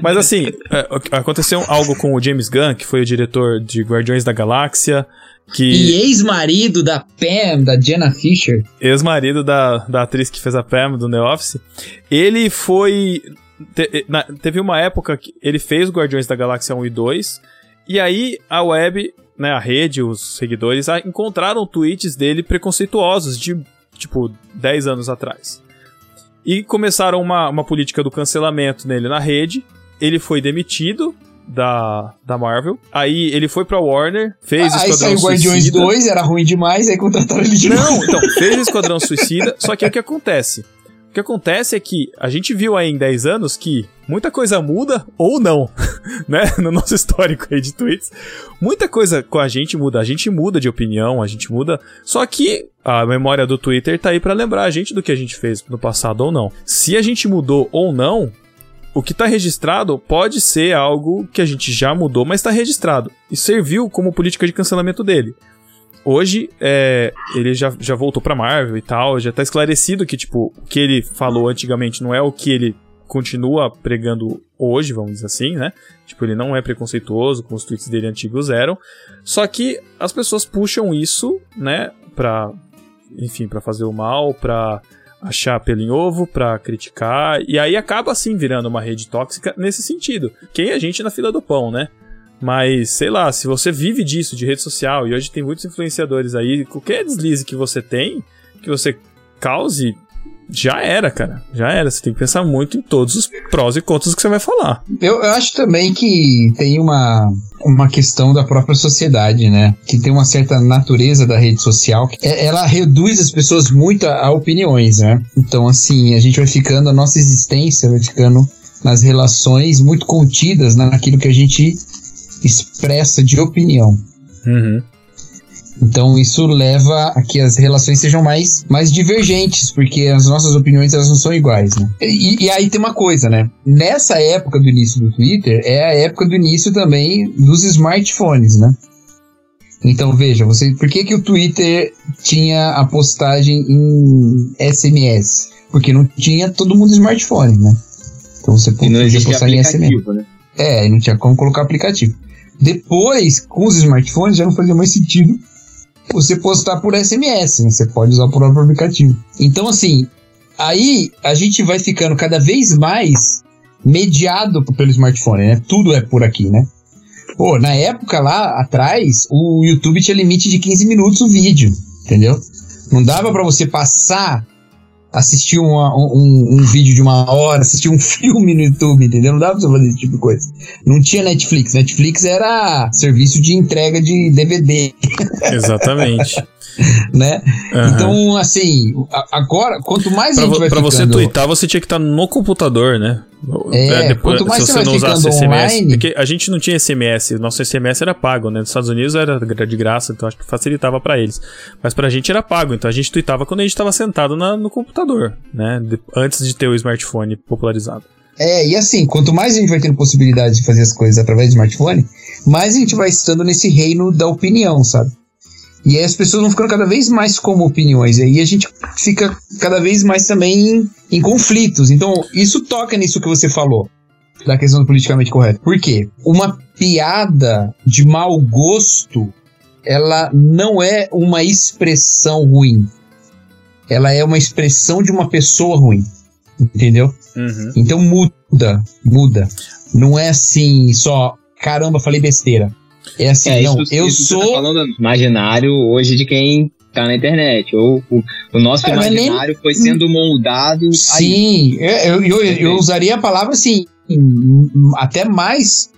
Mas assim, é, aconteceu algo com o James Gunn, que foi o diretor de Guardiões da Galáxia, que E ex-marido da Pam, da Jenna Fisher. ex-marido da, da atriz que fez a Pam do The Office, ele foi. te- na- teve uma época que ele fez Guardiões da Galáxia 1 e 2, e aí a web, né, a rede, os seguidores, a- encontraram tweets dele preconceituosos de, tipo, 10 anos atrás. E começaram uma, uma política do cancelamento nele na rede. Ele foi demitido da, da Marvel. Aí ele foi pra Warner, fez aí Esquadrão saiu Guardiões Suicida. 2, era ruim demais, aí contrataram ele de novo. Não, então, fez Esquadrão Suicida, só que aí o que acontece? O que acontece é que a gente viu aí em 10 anos que muita coisa muda ou não, né? No nosso histórico aí de tweets. Muita coisa com a gente muda, a gente muda de opinião, a gente muda. Só que a memória do Twitter tá aí pra lembrar a gente do que a gente fez no passado ou não. Se a gente mudou ou não, o que tá registrado pode ser algo que a gente já mudou, mas tá registrado. E serviu como política de cancelamento dele. Hoje, é, ele já, já voltou pra Marvel e tal, já tá esclarecido que, tipo, o que ele falou antigamente não é o que ele continua pregando hoje, vamos dizer assim, né? Tipo, ele não é preconceituoso, como os tweets dele antigos eram. Só que as pessoas puxam isso, né, pra, enfim, pra fazer o mal, pra achar pelo em ovo, pra criticar, e aí acaba assim virando uma rede tóxica nesse sentido. Quem é a gente na fila do pão, né? Mas, sei lá, se você vive disso, de rede social, e hoje tem muitos influenciadores aí, qualquer deslize que você tem, que você cause, já era, cara. Já era. Você tem que pensar muito em todos os prós e contras que você vai falar. Eu, eu acho também que tem uma, uma questão da própria sociedade, né? Que tem uma certa natureza da rede social. que é- Ela reduz as pessoas muito a, a opiniões, né? Então, assim, a gente vai ficando, a nossa existência vai ficando nas relações muito contidas naquilo que a gente expressa de opinião. Uhum. Então isso leva a que as relações sejam mais, mais divergentes, porque as nossas opiniões elas não são iguais, né? E, e aí tem uma coisa, né? Nessa época do início do Twitter, é a época do início também dos smartphones, né? Então veja, você, por que, que o Twitter tinha a postagem em SMS? Porque não tinha todo mundo smartphone, né? Então você podia postar em SMS. né? É, e não tinha como colocar aplicativo. Depois, com os smartphones, já não fazia mais sentido você postar por SMS, né? Você pode usar o próprio aplicativo. Então, assim, aí a gente vai ficando cada vez mais mediado pelo smartphone, né? Tudo é por aqui, né? Pô, na época lá atrás, o YouTube tinha limite de 15 minutos o vídeo, entendeu? Não dava pra você passar, assistir uma- um, um vídeo de uma hora, assistir um filme no YouTube, entendeu? Não dava pra você fazer esse tipo de coisa. Não tinha Netflix. Netflix era serviço de entrega de DVD. Exatamente. né? Aham. Então, assim, agora, quanto mais Pra, a gente vai pra você ficando- tweetar, você tinha que estar no computador, né? É, quanto mais se você você não usasse SMS. online- Porque a gente não tinha SMS, nosso SMS era pago, né? Nos Estados Unidos era de graça, então acho que facilitava pra eles. Mas pra gente era pago, então a gente tweetava quando a gente tava sentado na- no computador, né? Antes de ter o smartphone popularizado. É, e assim, quanto mais a gente vai tendo possibilidade de fazer as coisas através do smartphone, mais a gente vai estando nesse reino da opinião, sabe? E aí as pessoas vão ficando cada vez mais como opiniões, e aí a gente fica cada vez mais também em, em conflitos. Então, isso toca nisso que você falou, da questão do politicamente correto. Por quê? Uma piada de mau gosto, ela não é uma expressão ruim. Ela é uma expressão de uma pessoa ruim. Entendeu? Uhum. Então muda, muda. Não é assim, só caramba, falei besteira. É assim, É, não, isso, eu isso você sou. Tá falando do imaginário hoje de quem tá na internet. Ou o, o nosso É, mas nem- imaginário foi sendo moldado. aí. Sim, é, eu, eu, eu usaria a palavra assim, hum, até mais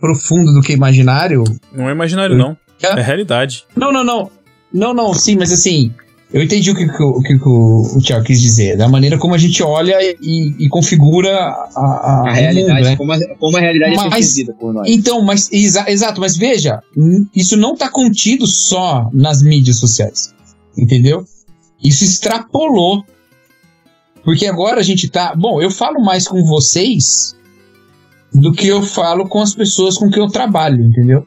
profundo do que imaginário. Não é imaginário, não. É realidade. Não, não, não. Não, não, sim, mas assim, eu entendi o que, o- que o, o Thiago quis dizer. Da maneira como a gente olha e, e configura a, a, A realidade, mundo, né? como, a, como a realidade é Mas- percebida por nós. Então, mas exa- exato, mas veja, isso não está contido só nas mídias sociais. Entendeu? Isso extrapolou. Porque agora a gente tá. Bom, eu falo mais com vocês do que eu falo com as pessoas com quem eu trabalho, entendeu?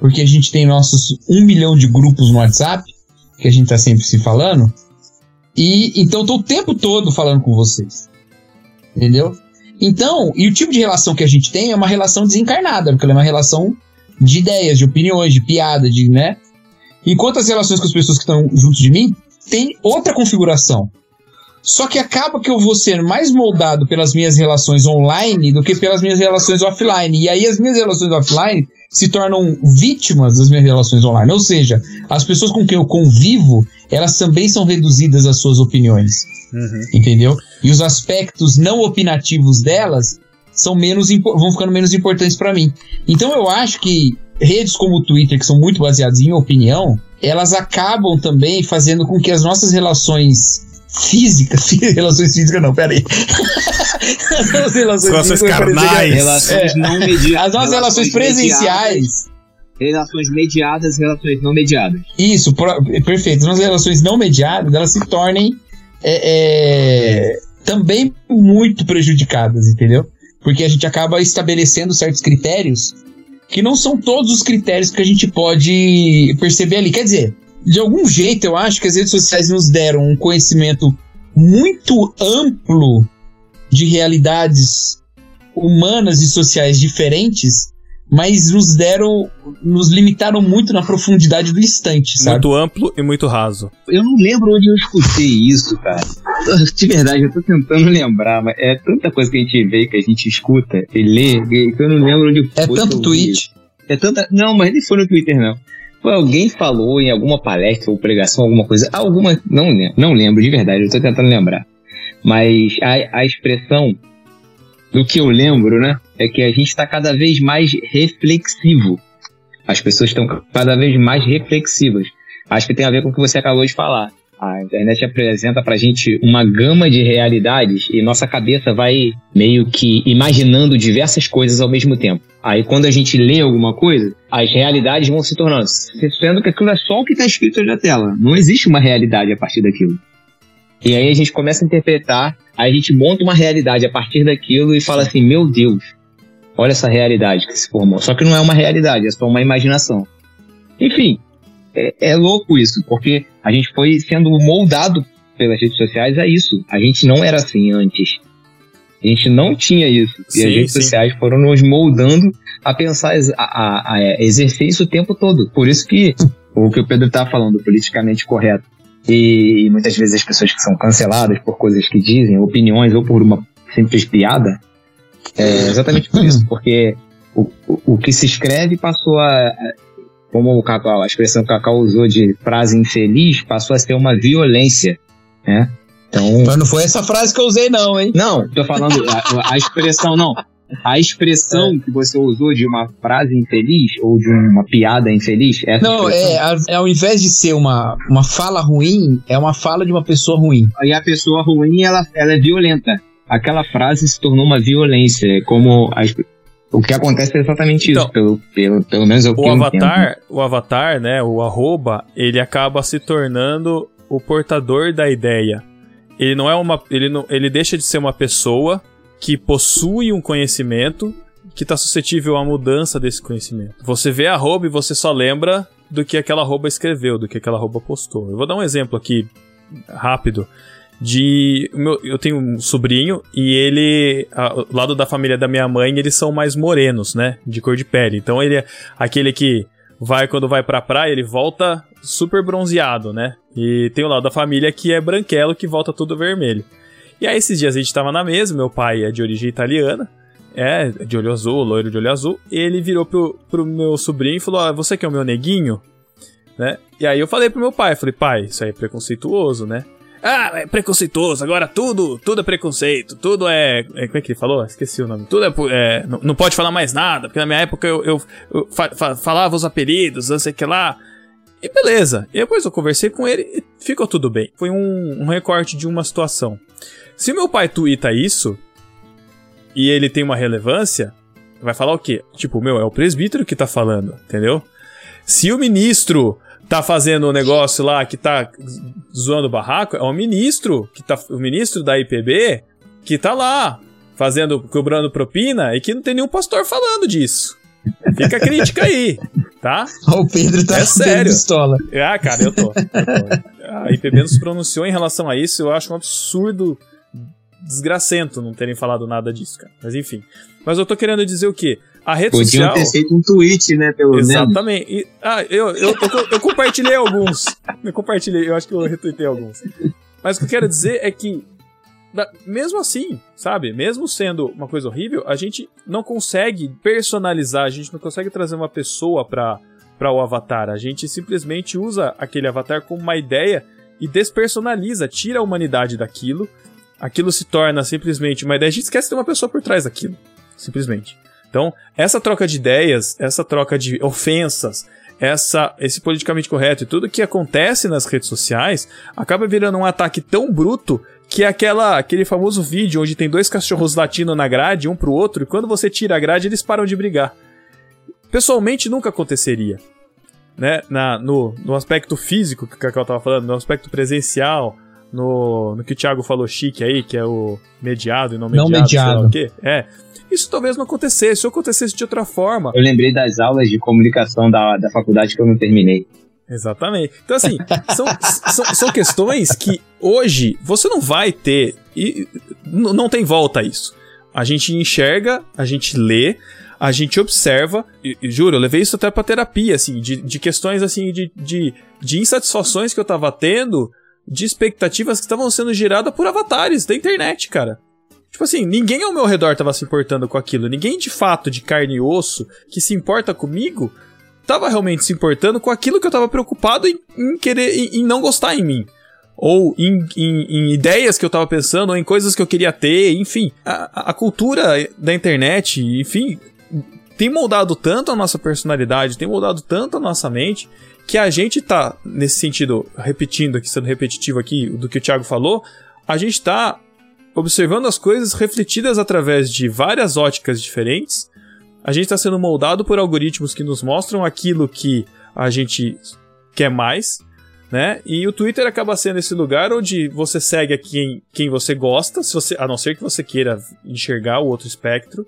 Porque a gente tem nossos um milhão de grupos no WhatsApp, que a gente tá sempre se falando. E então tô o tempo todo falando com vocês. Entendeu? Então, e o tipo de relação que a gente tem é uma relação desencarnada, porque ela é uma relação de ideias, de opiniões, de piada, de, né? Enquanto as relações com as pessoas que estão junto de mim tem outra configuração. Só que acaba que eu vou ser mais moldado pelas minhas relações online do que pelas minhas relações offline. E aí as minhas relações offline se tornam vítimas das minhas relações online. Ou seja, as pessoas com quem eu convivo, elas também são reduzidas às suas opiniões Uhum. entendeu? E os aspectos não opinativos delas são menos vão ficando menos importantes para mim. Então eu acho que redes como o Twitter, que são muito baseadas em opinião, elas acabam também fazendo com que as nossas relações físicas, relações físicas não, peraí. as nossas relações, Relações físicas, carnais. Relações não mediadas. As nossas relações presenciais, Relações mediadas, relações não mediadas. Isso, perfeito. As nossas relações não mediadas, elas se tornem é, é, também muito prejudicadas, entendeu? Porque a gente acaba estabelecendo certos critérios que não são todos os critérios que a gente pode perceber ali. Quer dizer, de algum jeito eu acho que as redes sociais nos deram um conhecimento muito amplo de realidades humanas e sociais diferentes, mas nos deram, nos limitaram muito na profundidade do instante, sabe? Muito amplo e muito raso. Eu não lembro onde eu escutei isso, cara. De verdade, eu tô tentando lembrar, mas é tanta coisa que a gente vê, que a gente escuta e lê, que eu não lembro onde É foi tanto eu vi. tweet. É tanta. Não, mas nem foi no Twitter, não. Alguém falou em alguma palestra ou pregação, alguma coisa. Alguma. Não não lembro de verdade, eu tô tentando lembrar. Mas a, a expressão do que eu lembro, né? É que a gente está cada vez mais reflexivo. As pessoas estão cada vez mais reflexivas. Acho que tem a ver com o que você acabou de falar. A internet apresenta pra gente uma gama de realidades e nossa cabeça vai meio que imaginando diversas coisas ao mesmo tempo. Aí quando a gente lê alguma coisa, as realidades vão se tornando, sendo que aquilo é só o que está escrito na tela. Não existe uma realidade a partir daquilo. E aí a gente começa a interpretar, aí a gente monta uma realidade a partir daquilo e fala assim, meu Deus, olha essa realidade que se formou. Só que não é uma realidade, é só uma imaginação. Enfim, é, é louco isso, porque a gente foi sendo moldado pelas redes sociais a isso. A gente não era assim antes. A gente não tinha isso. E Sim, as redes sim. sociais foram nos moldando a pensar, a, a- a exercer isso o tempo todo. Por isso que o que o Pedro tá falando, politicamente correto, e muitas vezes as pessoas que são canceladas por coisas que dizem, opiniões ou por uma simples piada, é exatamente por isso, porque o, o, o que se escreve passou a- como o Cacau, a expressão que o Cacau usou de frase infeliz, passou a ser uma violência, né? Então, Mas não foi essa frase que eu usei, não, hein? não, tô falando a, a expressão não. a expressão que você usou de uma frase infeliz ou de uma piada infeliz, essa Não, expressão, é, a- é, ao invés de ser uma, uma fala ruim, é uma fala de uma pessoa ruim. E a pessoa ruim, ela, ela é violenta. Aquela frase se tornou uma violência, como as- o que acontece é exatamente Então, isso, pelo, pelo, pelo menos é o que o eu avatar, o avatar, né, o arroba, ele acaba se tornando o portador da ideia. Ele não é uma, ele não, ele deixa de ser uma pessoa que possui um conhecimento que está suscetível à mudança desse conhecimento. Você vê arroba e você só lembra do que aquela arroba escreveu, do que aquela arroba postou. Eu vou dar um exemplo aqui rápido de meu- eu tenho um sobrinho e ele a- o lado da família da minha mãe eles são mais morenos né? De cor de pele. Então ele é aquele que vai quando vai pra praia ele volta super bronzeado né? E tem o lado da família que é branquelo que volta tudo vermelho. E aí esses dias a gente tava na mesa meu pai é de origem italiana é de olho azul loiro de olho azul ele virou pro, pro meu sobrinho e falou ah, você que é o meu neguinho? Né? E aí eu falei pro meu pai falei pai isso aí é preconceituoso né ah, é preconceituoso, agora tudo, tudo é preconceito, tudo é, é- Como é que ele falou? Esqueci o nome. Tudo é. é, não, não pode falar mais nada, porque na minha época eu, eu, eu fa- fa- falava os apelidos, não sei o que lá. E beleza. E depois eu conversei com ele e ficou tudo bem. Foi um, um recorte de uma situação. Se meu pai tuita isso e ele tem uma relevância, vai falar o quê? Tipo, meu, é o presbítero que tá falando, entendeu? Se o ministro tá fazendo o negócio lá que tá zoando o barraco, é o ministro que tá o ministro da IPB que tá lá fazendo cobrando propina e que não tem nenhum pastor falando disso. Fica a crítica aí, tá? O Pedro tá É sério. pistola. Ah, cara, eu tô. eu tô. A IPB não se pronunciou em relação a isso, eu acho um absurdo desgracento não terem falado nada disso, cara. Mas enfim. Mas eu tô querendo dizer o quê? A rede Podiam social. ter feito um tweet, né, pelo menos. Exatamente. Ah, eu, eu, eu, eu compartilhei alguns. Eu compartilhei, eu acho que eu retuitei alguns. Mas o que eu quero dizer é que, mesmo assim, sabe? Mesmo sendo uma coisa horrível, a gente não consegue personalizar, a gente não consegue trazer uma pessoa pra, pra o avatar. A gente simplesmente usa aquele avatar como uma ideia e despersonaliza, tira a humanidade daquilo. Aquilo se torna simplesmente uma ideia. A gente esquece de ter uma pessoa por trás daquilo. Simplesmente. Então, essa troca de ideias, essa troca de ofensas, essa, esse politicamente correto e tudo que acontece nas redes sociais acaba virando um ataque tão bruto que é aquela, aquele famoso vídeo onde tem dois cachorros latindo na grade, um pro outro, e quando você tira a grade, eles param de brigar. Pessoalmente, nunca aconteceria. Né? Na, no, no aspecto físico que o Cacau tava falando, no aspecto presencial, no, no que o Thiago falou chique aí, que é o mediado e não Não mediado. sei lá mediado. o quê. É. Isso talvez não acontecesse. Se acontecesse de outra forma, Eu lembrei das aulas de comunicação da, da faculdade que eu não terminei. Exatamente. Então, assim, são, são, são questões que hoje você não vai ter. E não tem volta a isso. A gente enxerga, a gente lê, a gente observa. E, e juro, eu levei isso até pra terapia, assim, de, de questões assim, de, de, de insatisfações que eu tava tendo, de expectativas que estavam sendo geradas por avatares da internet, cara. Tipo assim, ninguém ao meu redor tava se importando com aquilo. Ninguém de fato, de carne e osso, que se importa comigo, tava realmente se importando com aquilo que eu tava preocupado em, em querer, em, em não gostar em mim. Ou em, em- ideias que eu tava pensando, ou em coisas que eu queria ter, enfim. A- a cultura da internet, enfim, tem moldado tanto a nossa personalidade, tem moldado tanto a nossa mente, que a gente tá, nesse sentido, repetindo aqui, sendo repetitivo aqui do que o Thiago falou, a gente tá observando as coisas refletidas através de várias óticas diferentes. A gente está sendo moldado por algoritmos que nos mostram aquilo que a gente quer mais, né? E o Twitter acaba sendo esse lugar onde você segue a quem, quem você gosta, se você, a não ser que você queira enxergar o outro espectro,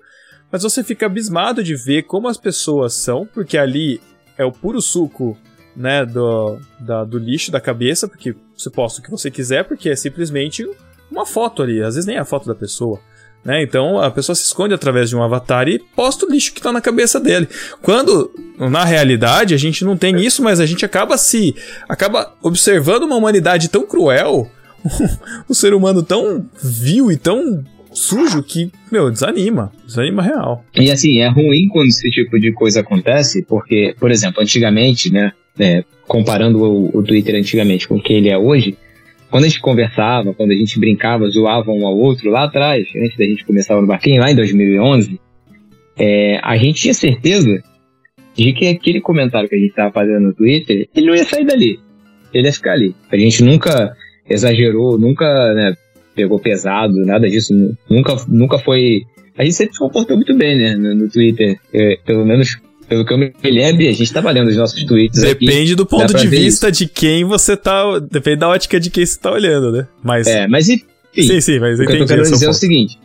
mas você fica abismado de ver como as pessoas são, porque ali é o puro suco, né, do, da- do lixo da cabeça, porque você posta o que você quiser, porque é simplesmente uma foto ali, às vezes nem é a foto da pessoa. Né? Então a pessoa se esconde através de um avatar e posta o lixo que tá na cabeça dele. Quando, na realidade, a gente não tem isso, mas a gente acaba se. acaba observando uma humanidade tão cruel, um ser humano tão vil e tão sujo que, meu, desanima. Desanima real. E assim, é ruim quando esse tipo de coisa acontece, porque, por exemplo, antigamente, né, é, comparando o, o Twitter antigamente com o que ele é hoje, quando a gente conversava, quando a gente brincava, zoava um ao outro lá atrás, antes da gente começar no barquinho, lá em 2011, é, a gente tinha certeza de que aquele comentário que a gente estava fazendo no Twitter, ele não ia sair dali. Ele ia ficar ali. A gente nunca exagerou, nunca né, pegou pesado, nada disso. Nunca, nunca foi. A gente sempre se comportou muito bem, né, no, no Twitter. É, pelo menos pelo que eu me lembro, a gente tá valendo os nossos tweets Depende aqui, do ponto de vista isso. de quem você tá. Depende da ótica de quem você tá olhando, né? Mas. É, mas enfim. Sim, sim, mas o que eu tô querendo dizer é o seguinte: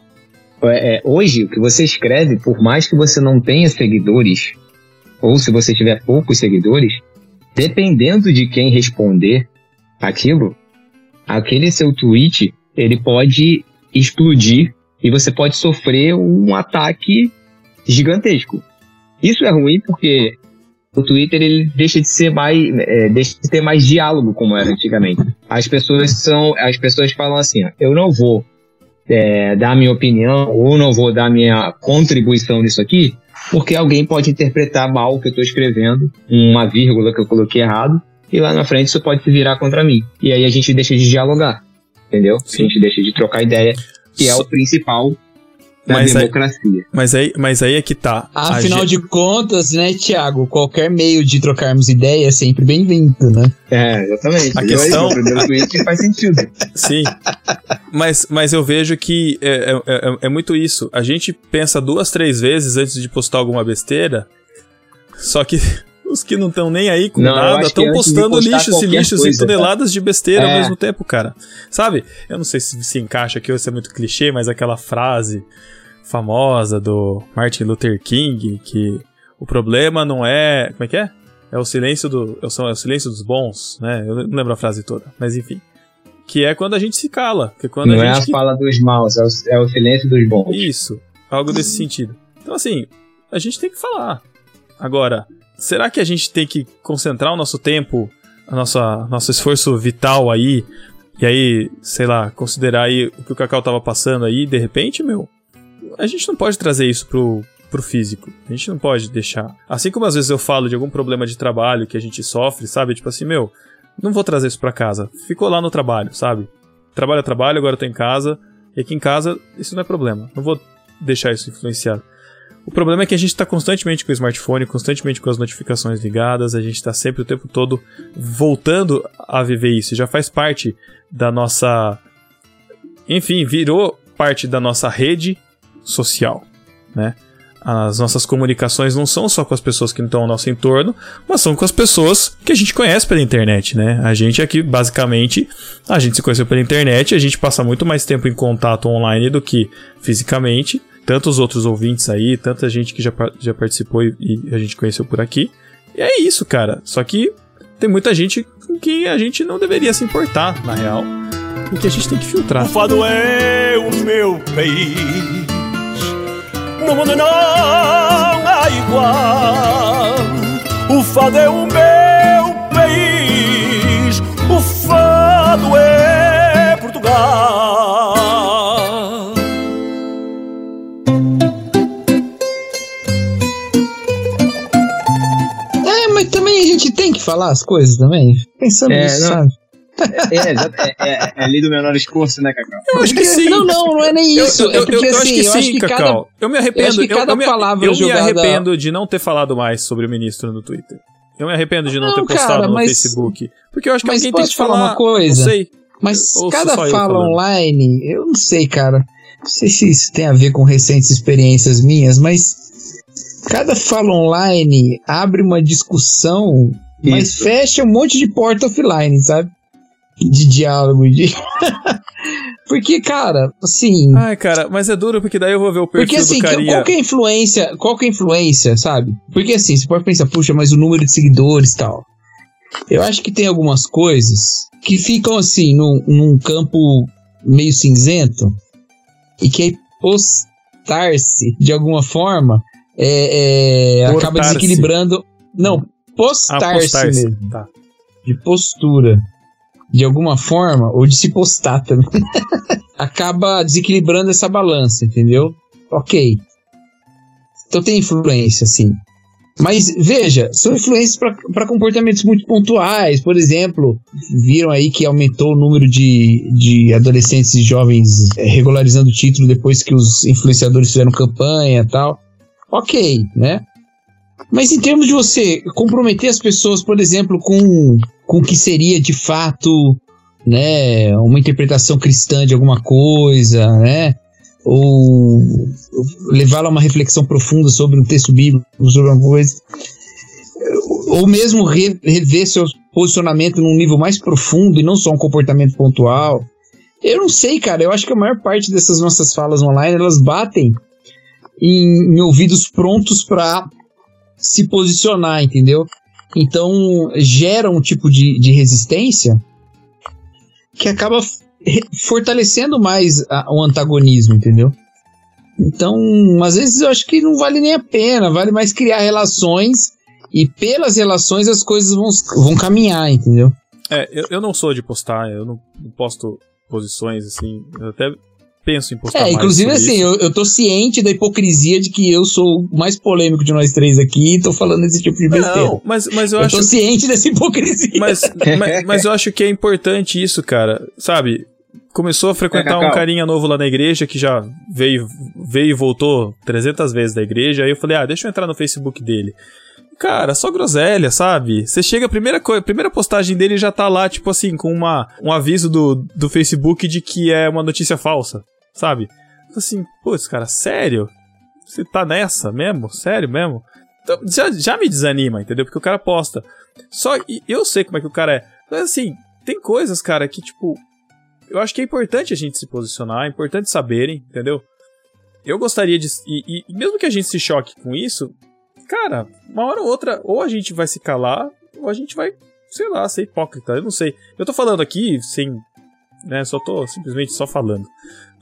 é, é, hoje, o que você escreve, por mais que você não tenha seguidores, ou se você tiver poucos seguidores, dependendo de quem responder aquilo, aquele seu tweet, ele pode explodir e você pode sofrer um ataque gigantesco. Isso é ruim porque o Twitter ele deixa de ser mais, é, deixa de ter mais diálogo como era antigamente. As pessoas são, as pessoas falam assim, ó, eu não vou é, dar minha opinião ou não vou dar minha contribuição nisso aqui, porque alguém pode interpretar mal o que eu estou escrevendo, uma vírgula que eu coloquei errado, e lá na frente isso pode se virar contra mim. E aí a gente deixa de dialogar, entendeu? Sim. A gente deixa de trocar ideia, que é o principal da mas democracia. Aí, mas, aí, mas aí é que tá. Afinal gente... de contas, né, Tiago, qualquer meio de trocarmos ideia é sempre bem-vindo, né? É, exatamente. A questão... Aí, primeiro tweet faz sentido. Sim. Mas, mas eu vejo que é, é, é, é muito isso. A gente pensa duas, três vezes antes de postar alguma besteira, só que os que não estão nem aí com não, nada estão postando lixos e lixos coisa, e toneladas de besteira é. ao mesmo tempo, cara. Sabe? Eu não sei se se encaixa aqui ou se é muito clichê, mas aquela frase famosa do Martin Luther King, que o problema não é. Como é que é? É o silêncio do. É o silêncio dos bons, né? Eu não lembro a frase toda, mas enfim. Que é quando a gente se cala. Que é quando não a é gente a fala dos maus, é o, é o silêncio dos bons. Isso, algo desse sentido. Então, assim, a gente tem que falar. Agora, será que a gente tem que concentrar o nosso tempo, a nossa, nosso esforço vital aí, e aí, sei lá, considerar aí o que o Cacau tava passando aí, de repente, meu, a gente não pode trazer isso pro, pro físico. A gente não pode deixar. Assim como às vezes eu falo de algum problema de trabalho que a gente sofre, sabe? Tipo assim, meu, não vou trazer isso para casa. Ficou lá no trabalho, sabe? Trabalho é trabalho, agora eu tô em casa. E aqui em casa, isso não é problema. Não vou deixar isso influenciar. O problema é que a gente está constantemente com o smartphone, constantemente com as notificações ligadas, a gente está sempre o tempo todo voltando a viver isso. Já faz parte da nossa. Enfim, virou parte da nossa rede social, né? As nossas comunicações não são só com as pessoas que estão ao nosso entorno, mas são com as pessoas que a gente conhece pela internet, né? A gente aqui, basicamente, a gente se conheceu pela internet, a gente passa muito mais tempo em contato online do que fisicamente. Tantos outros ouvintes aí, tanta gente que já, já participou e, e a gente conheceu por aqui. E é isso, cara. Só que tem muita gente com quem a gente não deveria se importar, na real. E que a gente tem que filtrar. O fado é o meu país no mundo não há igual. O fado é o meu país, o fado é Portugal. É, mas também a gente tem que falar as coisas também. Pensando é, nisso, não, sabe? É, é, é, é, ali do menor esforço, né, Cacau? Eu acho que sim. Não, não, não é nem isso. Eu, eu, é porque, eu, eu assim, acho que sim, Cacau. Cada, eu me arrependo. Eu, cada eu, me, palavra eu jogada... me arrependo de não ter falado mais sobre o ministro no Twitter. Eu me arrependo de não, não ter postado cara, no mas, Facebook. Porque eu acho que alguém tem que falar uma coisa. Não sei. Mas cada fala online, eu não sei, cara. Não sei se isso tem a ver com recentes experiências minhas, mas cada fala online abre uma discussão, isso. mas fecha um monte de porta offline, sabe? De diálogo. De... porque, cara, assim. Ai, cara, mas é duro porque daí eu vou ver o perfil porque, assim, do carinha. Qual que é a influência? Qual que é a influência, sabe? Porque assim, você pode pensar, puxa, mas o número de seguidores e tal. Eu acho que tem algumas coisas que ficam assim, num, num campo meio cinzento e que postar-se de alguma forma é, é acaba desequilibrando. Não, postar-se ah, postar mesmo. Tá. De postura de alguma forma, ou de se postar também, acaba desequilibrando essa balança, entendeu? Ok. Então tem influência, sim. Mas veja, são influências para comportamentos muito pontuais. Por exemplo, viram aí que aumentou o número de, de adolescentes e jovens é, regularizando o título depois que os influenciadores fizeram campanha tal. ok, né? Mas em termos de você comprometer as pessoas, por exemplo, com, com o que seria de fato né, uma interpretação cristã de alguma coisa, né? Ou levá-la a uma reflexão profunda sobre um texto bíblico, sobre alguma coisa. Ou mesmo re, rever seu posicionamento num nível mais profundo e não só um comportamento pontual. Eu não sei, cara. Eu acho que a maior parte dessas nossas falas online elas batem em, em ouvidos prontos para se posicionar, entendeu? Então gera um tipo de, de resistência que acaba fortalecendo mais a, o antagonismo, entendeu? Então, às vezes eu acho que não vale nem a pena, vale mais criar relações e pelas relações as coisas vão, vão caminhar, entendeu? É, eu, eu não sou de postar, eu não, posto posições assim, eu até penso em postar É, inclusive assim, eu, eu tô ciente da hipocrisia de que eu sou o mais polêmico de nós três aqui e tô falando esse tipo de besteira. Não, mas, mas eu, eu acho... tô ciente dessa hipocrisia. Mas, mas, mas, eu acho que é importante isso, cara, sabe? Começou a frequentar é, um carinha novo lá na igreja que já veio, veio e voltou 300 vezes da igreja. Aí eu falei, ah, deixa eu entrar no Facebook dele. Cara, só groselha, sabe? Você chega, a primeira, coisa, primeira postagem dele já tá lá, tipo assim, com uma, um aviso do, do Facebook de que é uma notícia falsa, sabe? Assim, putz, cara, sério? Você tá nessa mesmo? Sério mesmo? Então, já, já me desanima, entendeu? Porque o cara posta. Só eu sei como é que o cara é. Mas assim, tem coisas, cara, que tipo. Eu acho que é importante a gente se posicionar, é importante saberem, entendeu? Eu gostaria de. E, e mesmo que a gente se choque com isso, cara, uma hora ou outra, ou a gente vai se calar, ou a gente vai, sei lá, ser hipócrita. Eu não sei. Eu tô falando aqui sem. Né, só tô simplesmente só falando,